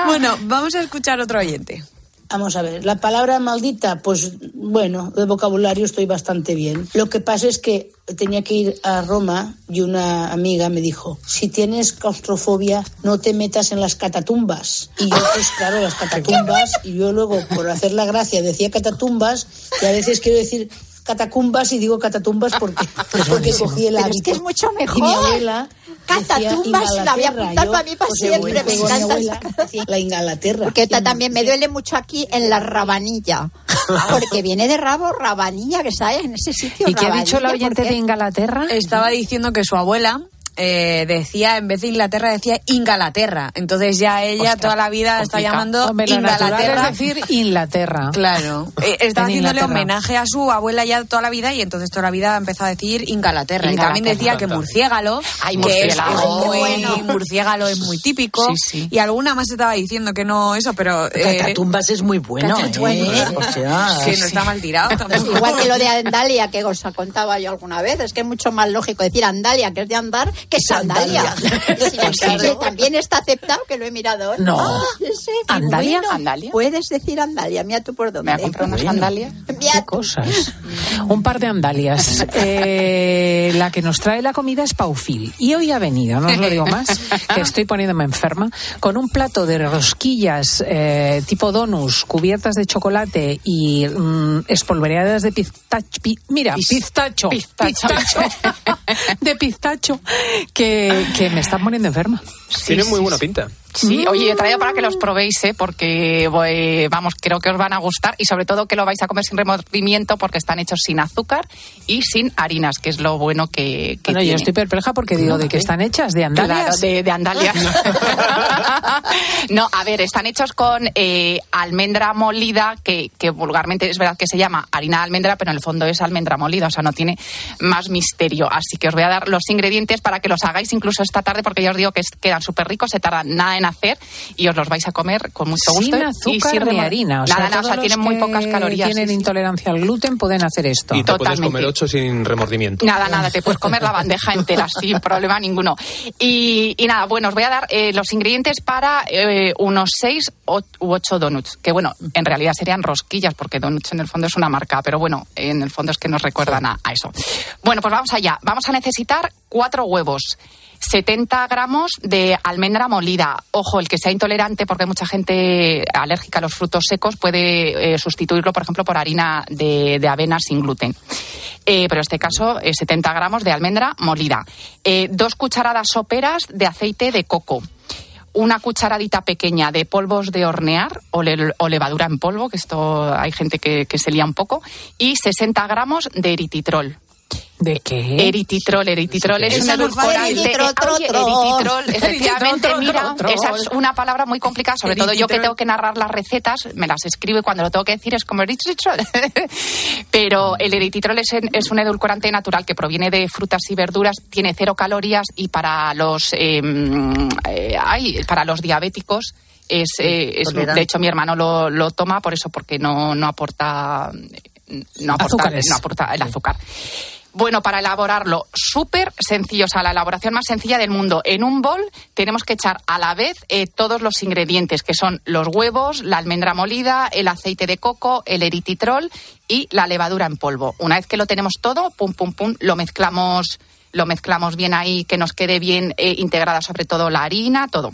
Bueno, vamos a escuchar otro oyente.
Vamos a ver, la palabra maldita, pues bueno, de vocabulario estoy bastante bien. Lo que pasa es que tenía que ir a Roma y una amiga me dijo, si tienes claustrofobia, no te metas en las catatumbas. Y yo, pues claro, las catatumbas, y yo luego, por hacer la gracia, decía catatumbas, y a veces quiero decir catacumbas y digo catatumbas porque, porque cogí el
Pero es
hábito.
que es mucho mejor.
Y mi abuela
Catatumbas la voy a
Inglaterra.
apuntar
Yo,
para mí para
pues,
siempre. Me encanta
la Inglaterra.
Porque ta- también me duele mucho aquí en la rabanilla. Porque viene de rabo rabanilla, que sabes, en ese sitio.
¿Y qué ha dicho la oyente de Inglaterra?
Estaba diciendo que su abuela eh, decía, en vez de Inglaterra, decía Ingalaterra. Entonces ya ella
Ostras,
toda la vida está llamando
Hombre,
Ingalaterra.
es decir Inglaterra.
Claro. Eh, está
En
haciéndole
Inglaterra.
homenaje a su abuela ya toda la vida y entonces toda la vida empezó a decir Ingalaterra. Y también decía que murciégalo,
Ay,
que es muy,
Bueno.
murciégalo es muy típico.
Sí, sí.
Y alguna más estaba diciendo que no eso, pero... eh,
Catatumbas es muy bueno, ¿eh? O sea,
Sí, no está mal tirado tampoco.
Igual que lo de Andalia, que os contaba yo alguna vez, es que es mucho más lógico decir Andalia, que es de andar, que Sandalia. Sin embargo, también está aceptado, que lo he mirado. hoy.
No.
Ah, sí,
¿Andalia?
bueno.
¿Andalia?
Puedes decir Andalia, mira tú por dónde.
Me ha comprado unas sandalias.
Qué cosas. Un par de andalias. Eh, la que nos trae la comida es Paufil. Y hoy ha venido, no os lo digo más, que estoy poniéndome enferma, con un plato de rosquillas eh, tipo donus cubiertas de chocolate y mm, espolvoreadas de pistacho. pi- mira, pistacho.
pistacho.
de pistacho. Que, que me está poniendo enferma.
Tiene muy buena pinta.
Sí, oye, he traído para que los probéis, ¿eh? porque voy- vamos, creo que os van a gustar y sobre todo que lo vais a comer sin remordimiento porque están hechos sin azúcar y sin harinas, que es lo bueno que, que
Bueno, yo estoy perpleja porque digo, ¿de qué están hechas? ¿De andalias?
Claro, de, de andalias. no, a ver, están hechos con eh, almendra molida, que, que vulgarmente es verdad que se llama harina de almendra, pero en el fondo es almendra molida, o sea, no tiene más misterio. Así que os voy a dar los ingredientes para que los hagáis incluso esta tarde, porque ya os digo que es- quedan súper ricos, se tardan nada en hacer y os los vais a comer con mucho
Sin
gusto. y
azúcar
sin
ni harina. O
nada,
sea,
nada, o sea, tienen muy
que
pocas calorías.
tienen
sí, sí.
intolerancia al gluten pueden hacer esto.
Y te puedes
Totalmente.
comer ocho sin remordimiento.
Nada, nada, te puedes comer la bandeja entera sin problema ninguno. Y, y nada, bueno, os voy a dar eh, los ingredientes para eh, unos seis u ocho donuts, que bueno, en realidad serían rosquillas, porque donuts en el fondo es una marca, pero bueno, en el fondo es que nos recuerdan a, a eso. Bueno, pues vamos allá. Vamos a necesitar cuatro huevos. 70 gramos de almendra molida. Ojo, el que sea intolerante, porque hay mucha gente alérgica a los frutos secos, puede eh, sustituirlo, por ejemplo, por harina de, avena sin gluten. Eh, pero en este caso, eh, 70 gramos de almendra molida. Eh, dos cucharadas soperas de aceite de coco. Una cucharadita pequeña de polvos de hornear o levadura en polvo, que esto hay gente que, que se lía un poco. Y 60 gramos de erititrol.
¿De qué?
Erititrol, erititrol es un edulcorante.
eritro, tro,
Oye,
tro.
erititrol, efectivamente,
tro,
mira, esa es una palabra muy complicada, sobre todo yo que tengo que narrar las recetas, me las escribo y cuando lo tengo que decir es como erititrol. Pero el erititrol es, es un edulcorante natural que proviene de frutas y verduras, tiene cero calorías y para los, eh, mm, eh, ay, para los diabéticos es, eh, es- de hecho mi hermano lo, lo toma por eso, porque no, no aporta, no aporta,
Azúcares.
no aporta el azúcar. Bueno, para elaborarlo, súper sencillo, o sea, la elaboración más sencilla del mundo. En un bol tenemos que echar a la vez eh, todos los ingredientes, que son los huevos, la almendra molida, el aceite de coco, el erititrol y la levadura en polvo. Una vez que lo tenemos todo, pum, pum, pum, lo mezclamos, lo mezclamos bien ahí, que nos quede bien eh, integrada sobre todo la harina, todo.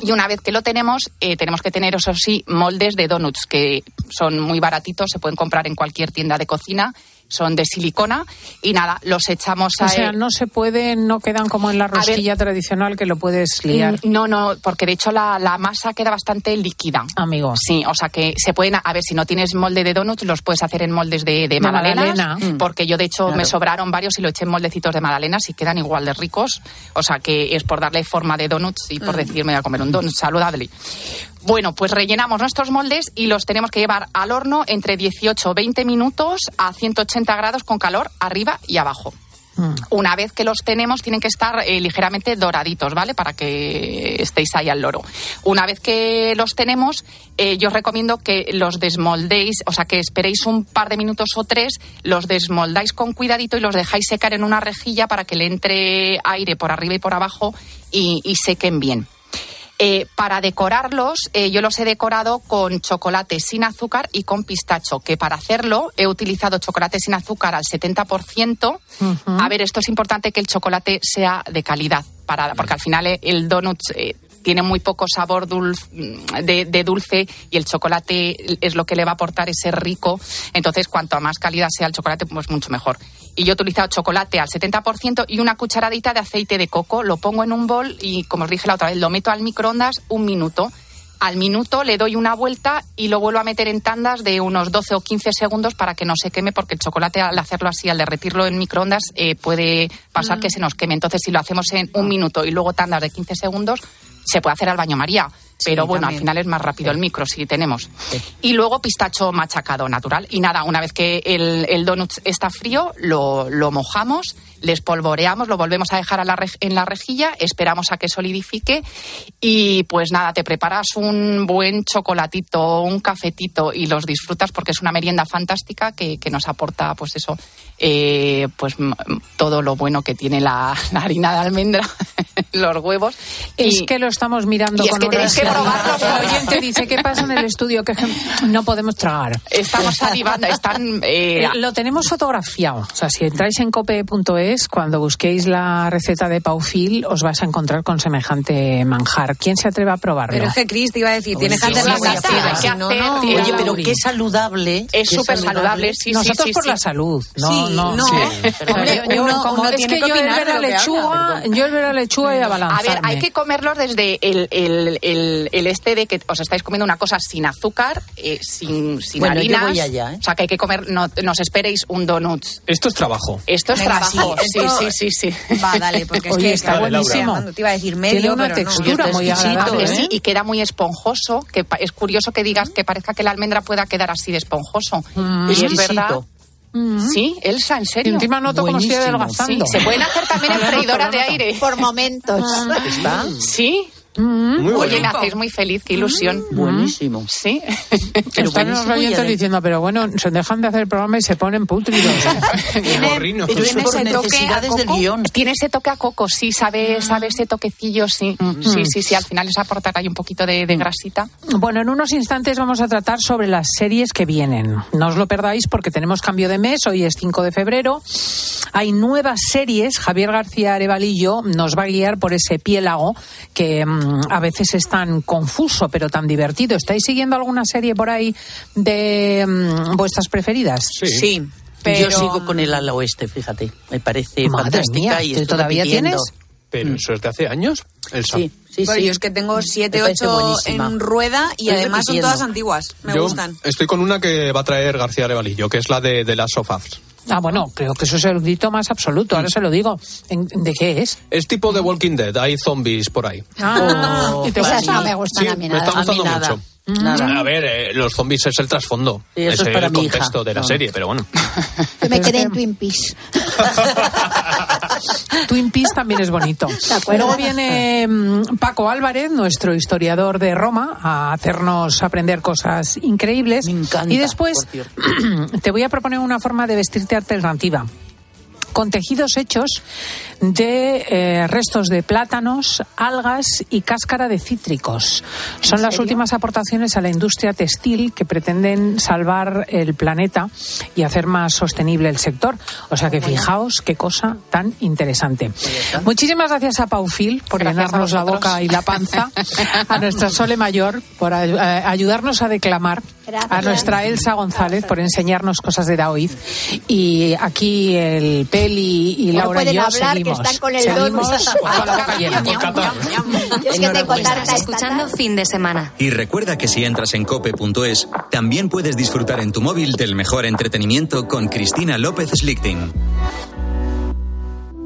Y una vez que lo tenemos, eh, tenemos que tener, eso sí, moldes de donuts, que son muy baratitos, se pueden comprar en cualquier tienda de cocina, son de silicona, y nada, los echamos a...
O sea, no se pueden, no quedan como en la
ver.
rosquilla tradicional que lo puedes liar.
Mm, No, no, porque de hecho la, la masa queda bastante líquida.
Amigo.
Sí, o sea que se pueden, a ver, si no tienes molde de donuts, los puedes hacer en moldes de, de magdalenas,
magdalena.
porque yo de hecho
Claro.
me sobraron varios y lo eché en moldecitos de magdalenas y quedan igual de ricos. O sea que es por darle forma de donuts y por
Mm.
decirme a comer un donut saludable. Bueno, pues rellenamos nuestros moldes y los tenemos que llevar al horno entre 18 o 20 minutos a 180 grados con calor arriba y abajo. Una vez que los tenemos, tienen que estar eh, ligeramente doraditos, ¿vale? Para que estéis ahí al loro. Una vez que los tenemos, eh, yo os recomiendo que los desmoldéis, o sea, que esperéis un par de minutos o tres, los desmoldáis con cuidadito y los dejáis secar en una rejilla para que le entre aire por arriba y por abajo y, y sequen bien. Eh, para decorarlos, eh, yo los he decorado con chocolate sin azúcar y con pistacho, que para hacerlo he utilizado chocolate sin azúcar al 70%. A ver, esto es importante que el chocolate sea de calidad, para, porque al final eh, el donut eh, tiene muy poco sabor dulce, de, de dulce y el chocolate es lo que le va a aportar ese rico. Entonces, cuanto más calidad sea el chocolate, pues mucho mejor. Y yo he utilizado chocolate al 70% y una cucharadita de aceite de coco. Lo pongo en un bol y, como os dije la otra vez, lo meto al microondas un minuto. al minuto le doy una vuelta y lo vuelvo a meter en tandas de unos 12 o 15 segundos para que no se queme, porque el chocolate al hacerlo así, al derretirlo en microondas, eh, puede pasar que se nos queme. Entonces, si lo hacemos en un minuto y luego tandas de 15 segundos, se puede hacer al baño María. Pero bueno, al final es más rápido el micro si tenemos. Y luego pistacho machacado natural. Y nada, una vez que el, el donut está frío, lo, lo mojamos, le espolvoreamos, lo volvemos a dejar a la rej- en la rejilla, esperamos a que solidifique y pues nada, te preparas un buen chocolatito, un cafetito y los disfrutas porque es una merienda fantástica que, que nos aporta pues eso, eh, pues todo lo bueno que tiene la, la harina de almendra, los huevos.
Es
Y-
que lo estamos mirando
y es
con
que tenéis que
unas-
probarlo.
El oyente dice, ¿qué pasa en el estudio? Que no podemos tragar.
Estamos salivando, están... eh,
Eh, lo tenemos fotografiado. O sea, si entráis en cope.es, cuando busquéis la receta de Paufil, os vais a encontrar con semejante manjar. ¿Quién se atreve a probarlo?
Pero es que Chris te iba a decir, tienes que hacer la
a
salsa. no, no.
Oye, pero qué saludable.
Es súper saludable, sí,
Nosotros
sí,
por
sí.
la salud. No, no.
no. Hombre,
Yo- yo
uno-
como-
uno
es que
que
yo el
opinar
ver
de
la
lo que
lechuga, yo el ver la lechuga y
A
abalanzarme.
ver, hay que comerlos desde el, el, el, el este de que os estáis comiendo una cosa sin azúcar, eh, sin, sin
Bueno, yo
harinas.
voy allá, ¿eh?
O sea, que hay que comer, no, no os esperéis un donut.
Esto es trabajo.
Esto es
Venga,
trabajo.
sí,
Sí,
esto-
sí, sí, sí.
Va, dale, porque es
Oye,
que...
está
claro,
buenísimo.
Te iba a decir medio,
Tiene una
pero no.
textura
Oye,
muy agradable.
Que
¿eh?
sí, y queda muy esponjoso, que es curioso que digas que parezca que la almendra pueda quedar así de esponjoso.
Mm.
Y es
Exquisito.
verdad. Sí, Elsa, en
Y
serio.
encima noto como estoy adelgazando.
Sí, se pueden hacer también en freidora de aire.
Por momentos.
¿Está?
Sí.
Muy
Oye, me hacéis muy feliz, qué ilusión.
Buenísimo.
Sí.
Pero
Están los oyentes diciendo, pero bueno, se dejan de hacer el programa y se ponen
es
Tiene
por
ese toque a coco.
guion.
Tiene ese toque a coco, sí, sabe, sabe ese toquecillo, sí. Sí, sí, sí, al final es aportar ahí un poquito de, de grasita.
Bueno, en unos instantes vamos a tratar sobre las series que vienen. No os lo perdáis porque tenemos cambio de mes, hoy es 5 de febrero. Hay nuevas series, Javier García Arevalillo nos va a guiar por ese piélago que mm, a veces es tan confuso pero tan divertido. ¿Estáis siguiendo alguna serie por ahí de mm, vuestras preferidas?
Sí, pero...
Yo sigo con el ala oeste, fíjate. Me parece
Madre
fantástica
mía,
y
¿tú
estoy
todavía
repitiendo.
tienes?
Pero eso es de hace años, Elsa.
Sí, sí,
Bueno,
sí.
yo es que tengo 7,
Me parece
8
buenísima.
en rueda y
Estoy
además son todas antiguas. Me
Yo
gustan.
estoy con una que va a traer García Arevalillo, que es la de, de Last of Us.
Ah, bueno, creo que eso es el grito más absoluto. Ahora se lo digo. ¿En- ¿De qué es?
Es tipo de Walking Dead, hay zombies por ahí.
Ah,
Oh,
¿y te
Esas
gusta?
no me gustan
Sí,
a mí
me está gustando
A mí nada.
mucho.
Nada.
A ver, eh, los zombies es el trasfondo.
Eso
es
es para
el
mi hija.
contexto de la
No.
serie, pero bueno.
Yo me quedé en Twin Peaks.
Twin Peaks también es bonito. Luego viene mm, Paco Álvarez, nuestro historiador de Roma, a hacernos aprender cosas increíbles.
Me encanta,
y después te voy a proponer una forma de vestirte alternativa. Con tejidos hechos de eh, restos de plátanos, algas y cáscara de cítricos. Son las últimas aportaciones a la industria textil que pretenden salvar el planeta y hacer más sostenible el sector. O sea que fijaos qué cosa tan interesante. Muchísimas gracias a Paufil por
Gracias
llenarnos la boca y la panza, a nuestra Sole Mayor por eh, ayudarnos a declamar,
Gracias.
a nuestra Elsa González por enseñarnos cosas de Daoiz y aquí el Peli y
No
Laura y
pueden
yo
hablar, que
seguimos,
están con el
seguimos con la.
Yo es que
Estás escuchando fin de semana.
Y recuerda que si entras en cope.es, también puedes disfrutar en tu móvil del mejor entretenimiento con Cristina López Slichting.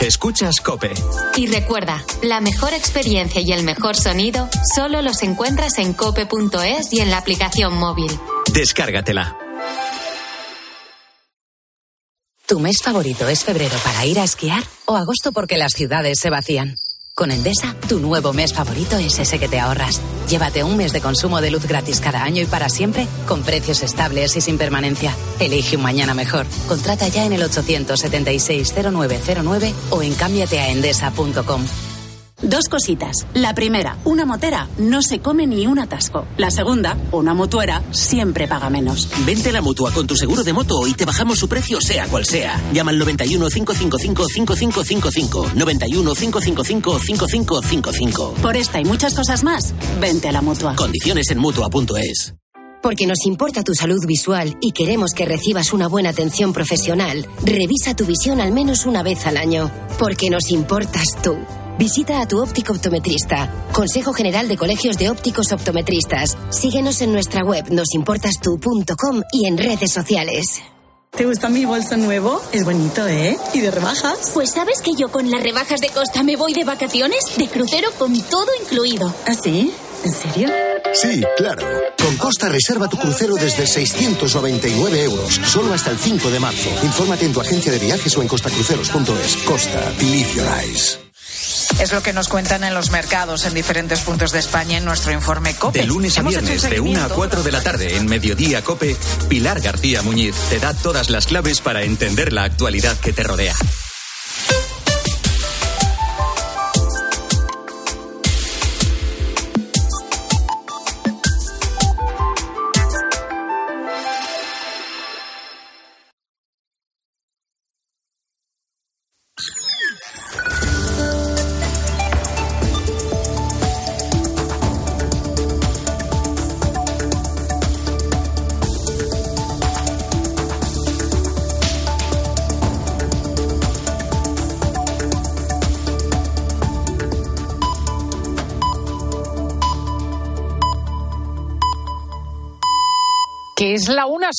Escuchas Cope.
Y recuerda, la mejor experiencia y el mejor sonido solo los encuentras en cope.es y en la aplicación móvil.
Descárgatela.
¿Tu mes favorito es febrero para ir a esquiar o agosto porque las ciudades se vacían? Con Endesa, tu nuevo mes favorito es ese que te ahorras. Llévate un mes de consumo de luz gratis cada año y para siempre, con precios estables y sin permanencia. Elige un mañana mejor. Contrata ya en el 876-0909 o en cámbiateaendesa.com.
Dos cositas. La primera, una motera no se come ni un atasco. La segunda, una mutuera siempre paga menos.
Vente a la mutua con tu seguro de moto y te bajamos su precio sea cual sea. Llama al 91 555 5555. 91 555 5555.
Por esta y muchas cosas más, vente a la mutua.
Condiciones en mutua.es.
Porque nos importa tu salud visual y queremos que recibas una buena atención profesional, revisa tu visión al menos una vez al año. Porque nos importas tú. Visita a tu óptico optometrista. Consejo General de Colegios de Ópticos Optometristas. Síguenos en nuestra web nosimportastu.com y en redes sociales.
¿Te gusta mi bolso nuevo? Es bonito, ¿eh? ¿Y de rebajas?
Pues sabes que yo con las rebajas de Costa me voy de vacaciones, de crucero con todo incluido.
¿Ah, sí? ¿En serio?
Sí, claro. Con Costa reserva tu crucero desde 699 euros, solo hasta el 5 de marzo. Infórmate en tu agencia de viajes o en costacruceros.es. Costa, believe your eyes.
Es lo que nos cuentan en los mercados en diferentes puntos de España en nuestro informe COPE.
De lunes a viernes, de 1 a
seguimiento.
4 de la tarde, en Mediodía Cope, Pilar García Muñiz te da todas las claves para entender la actualidad que te rodea.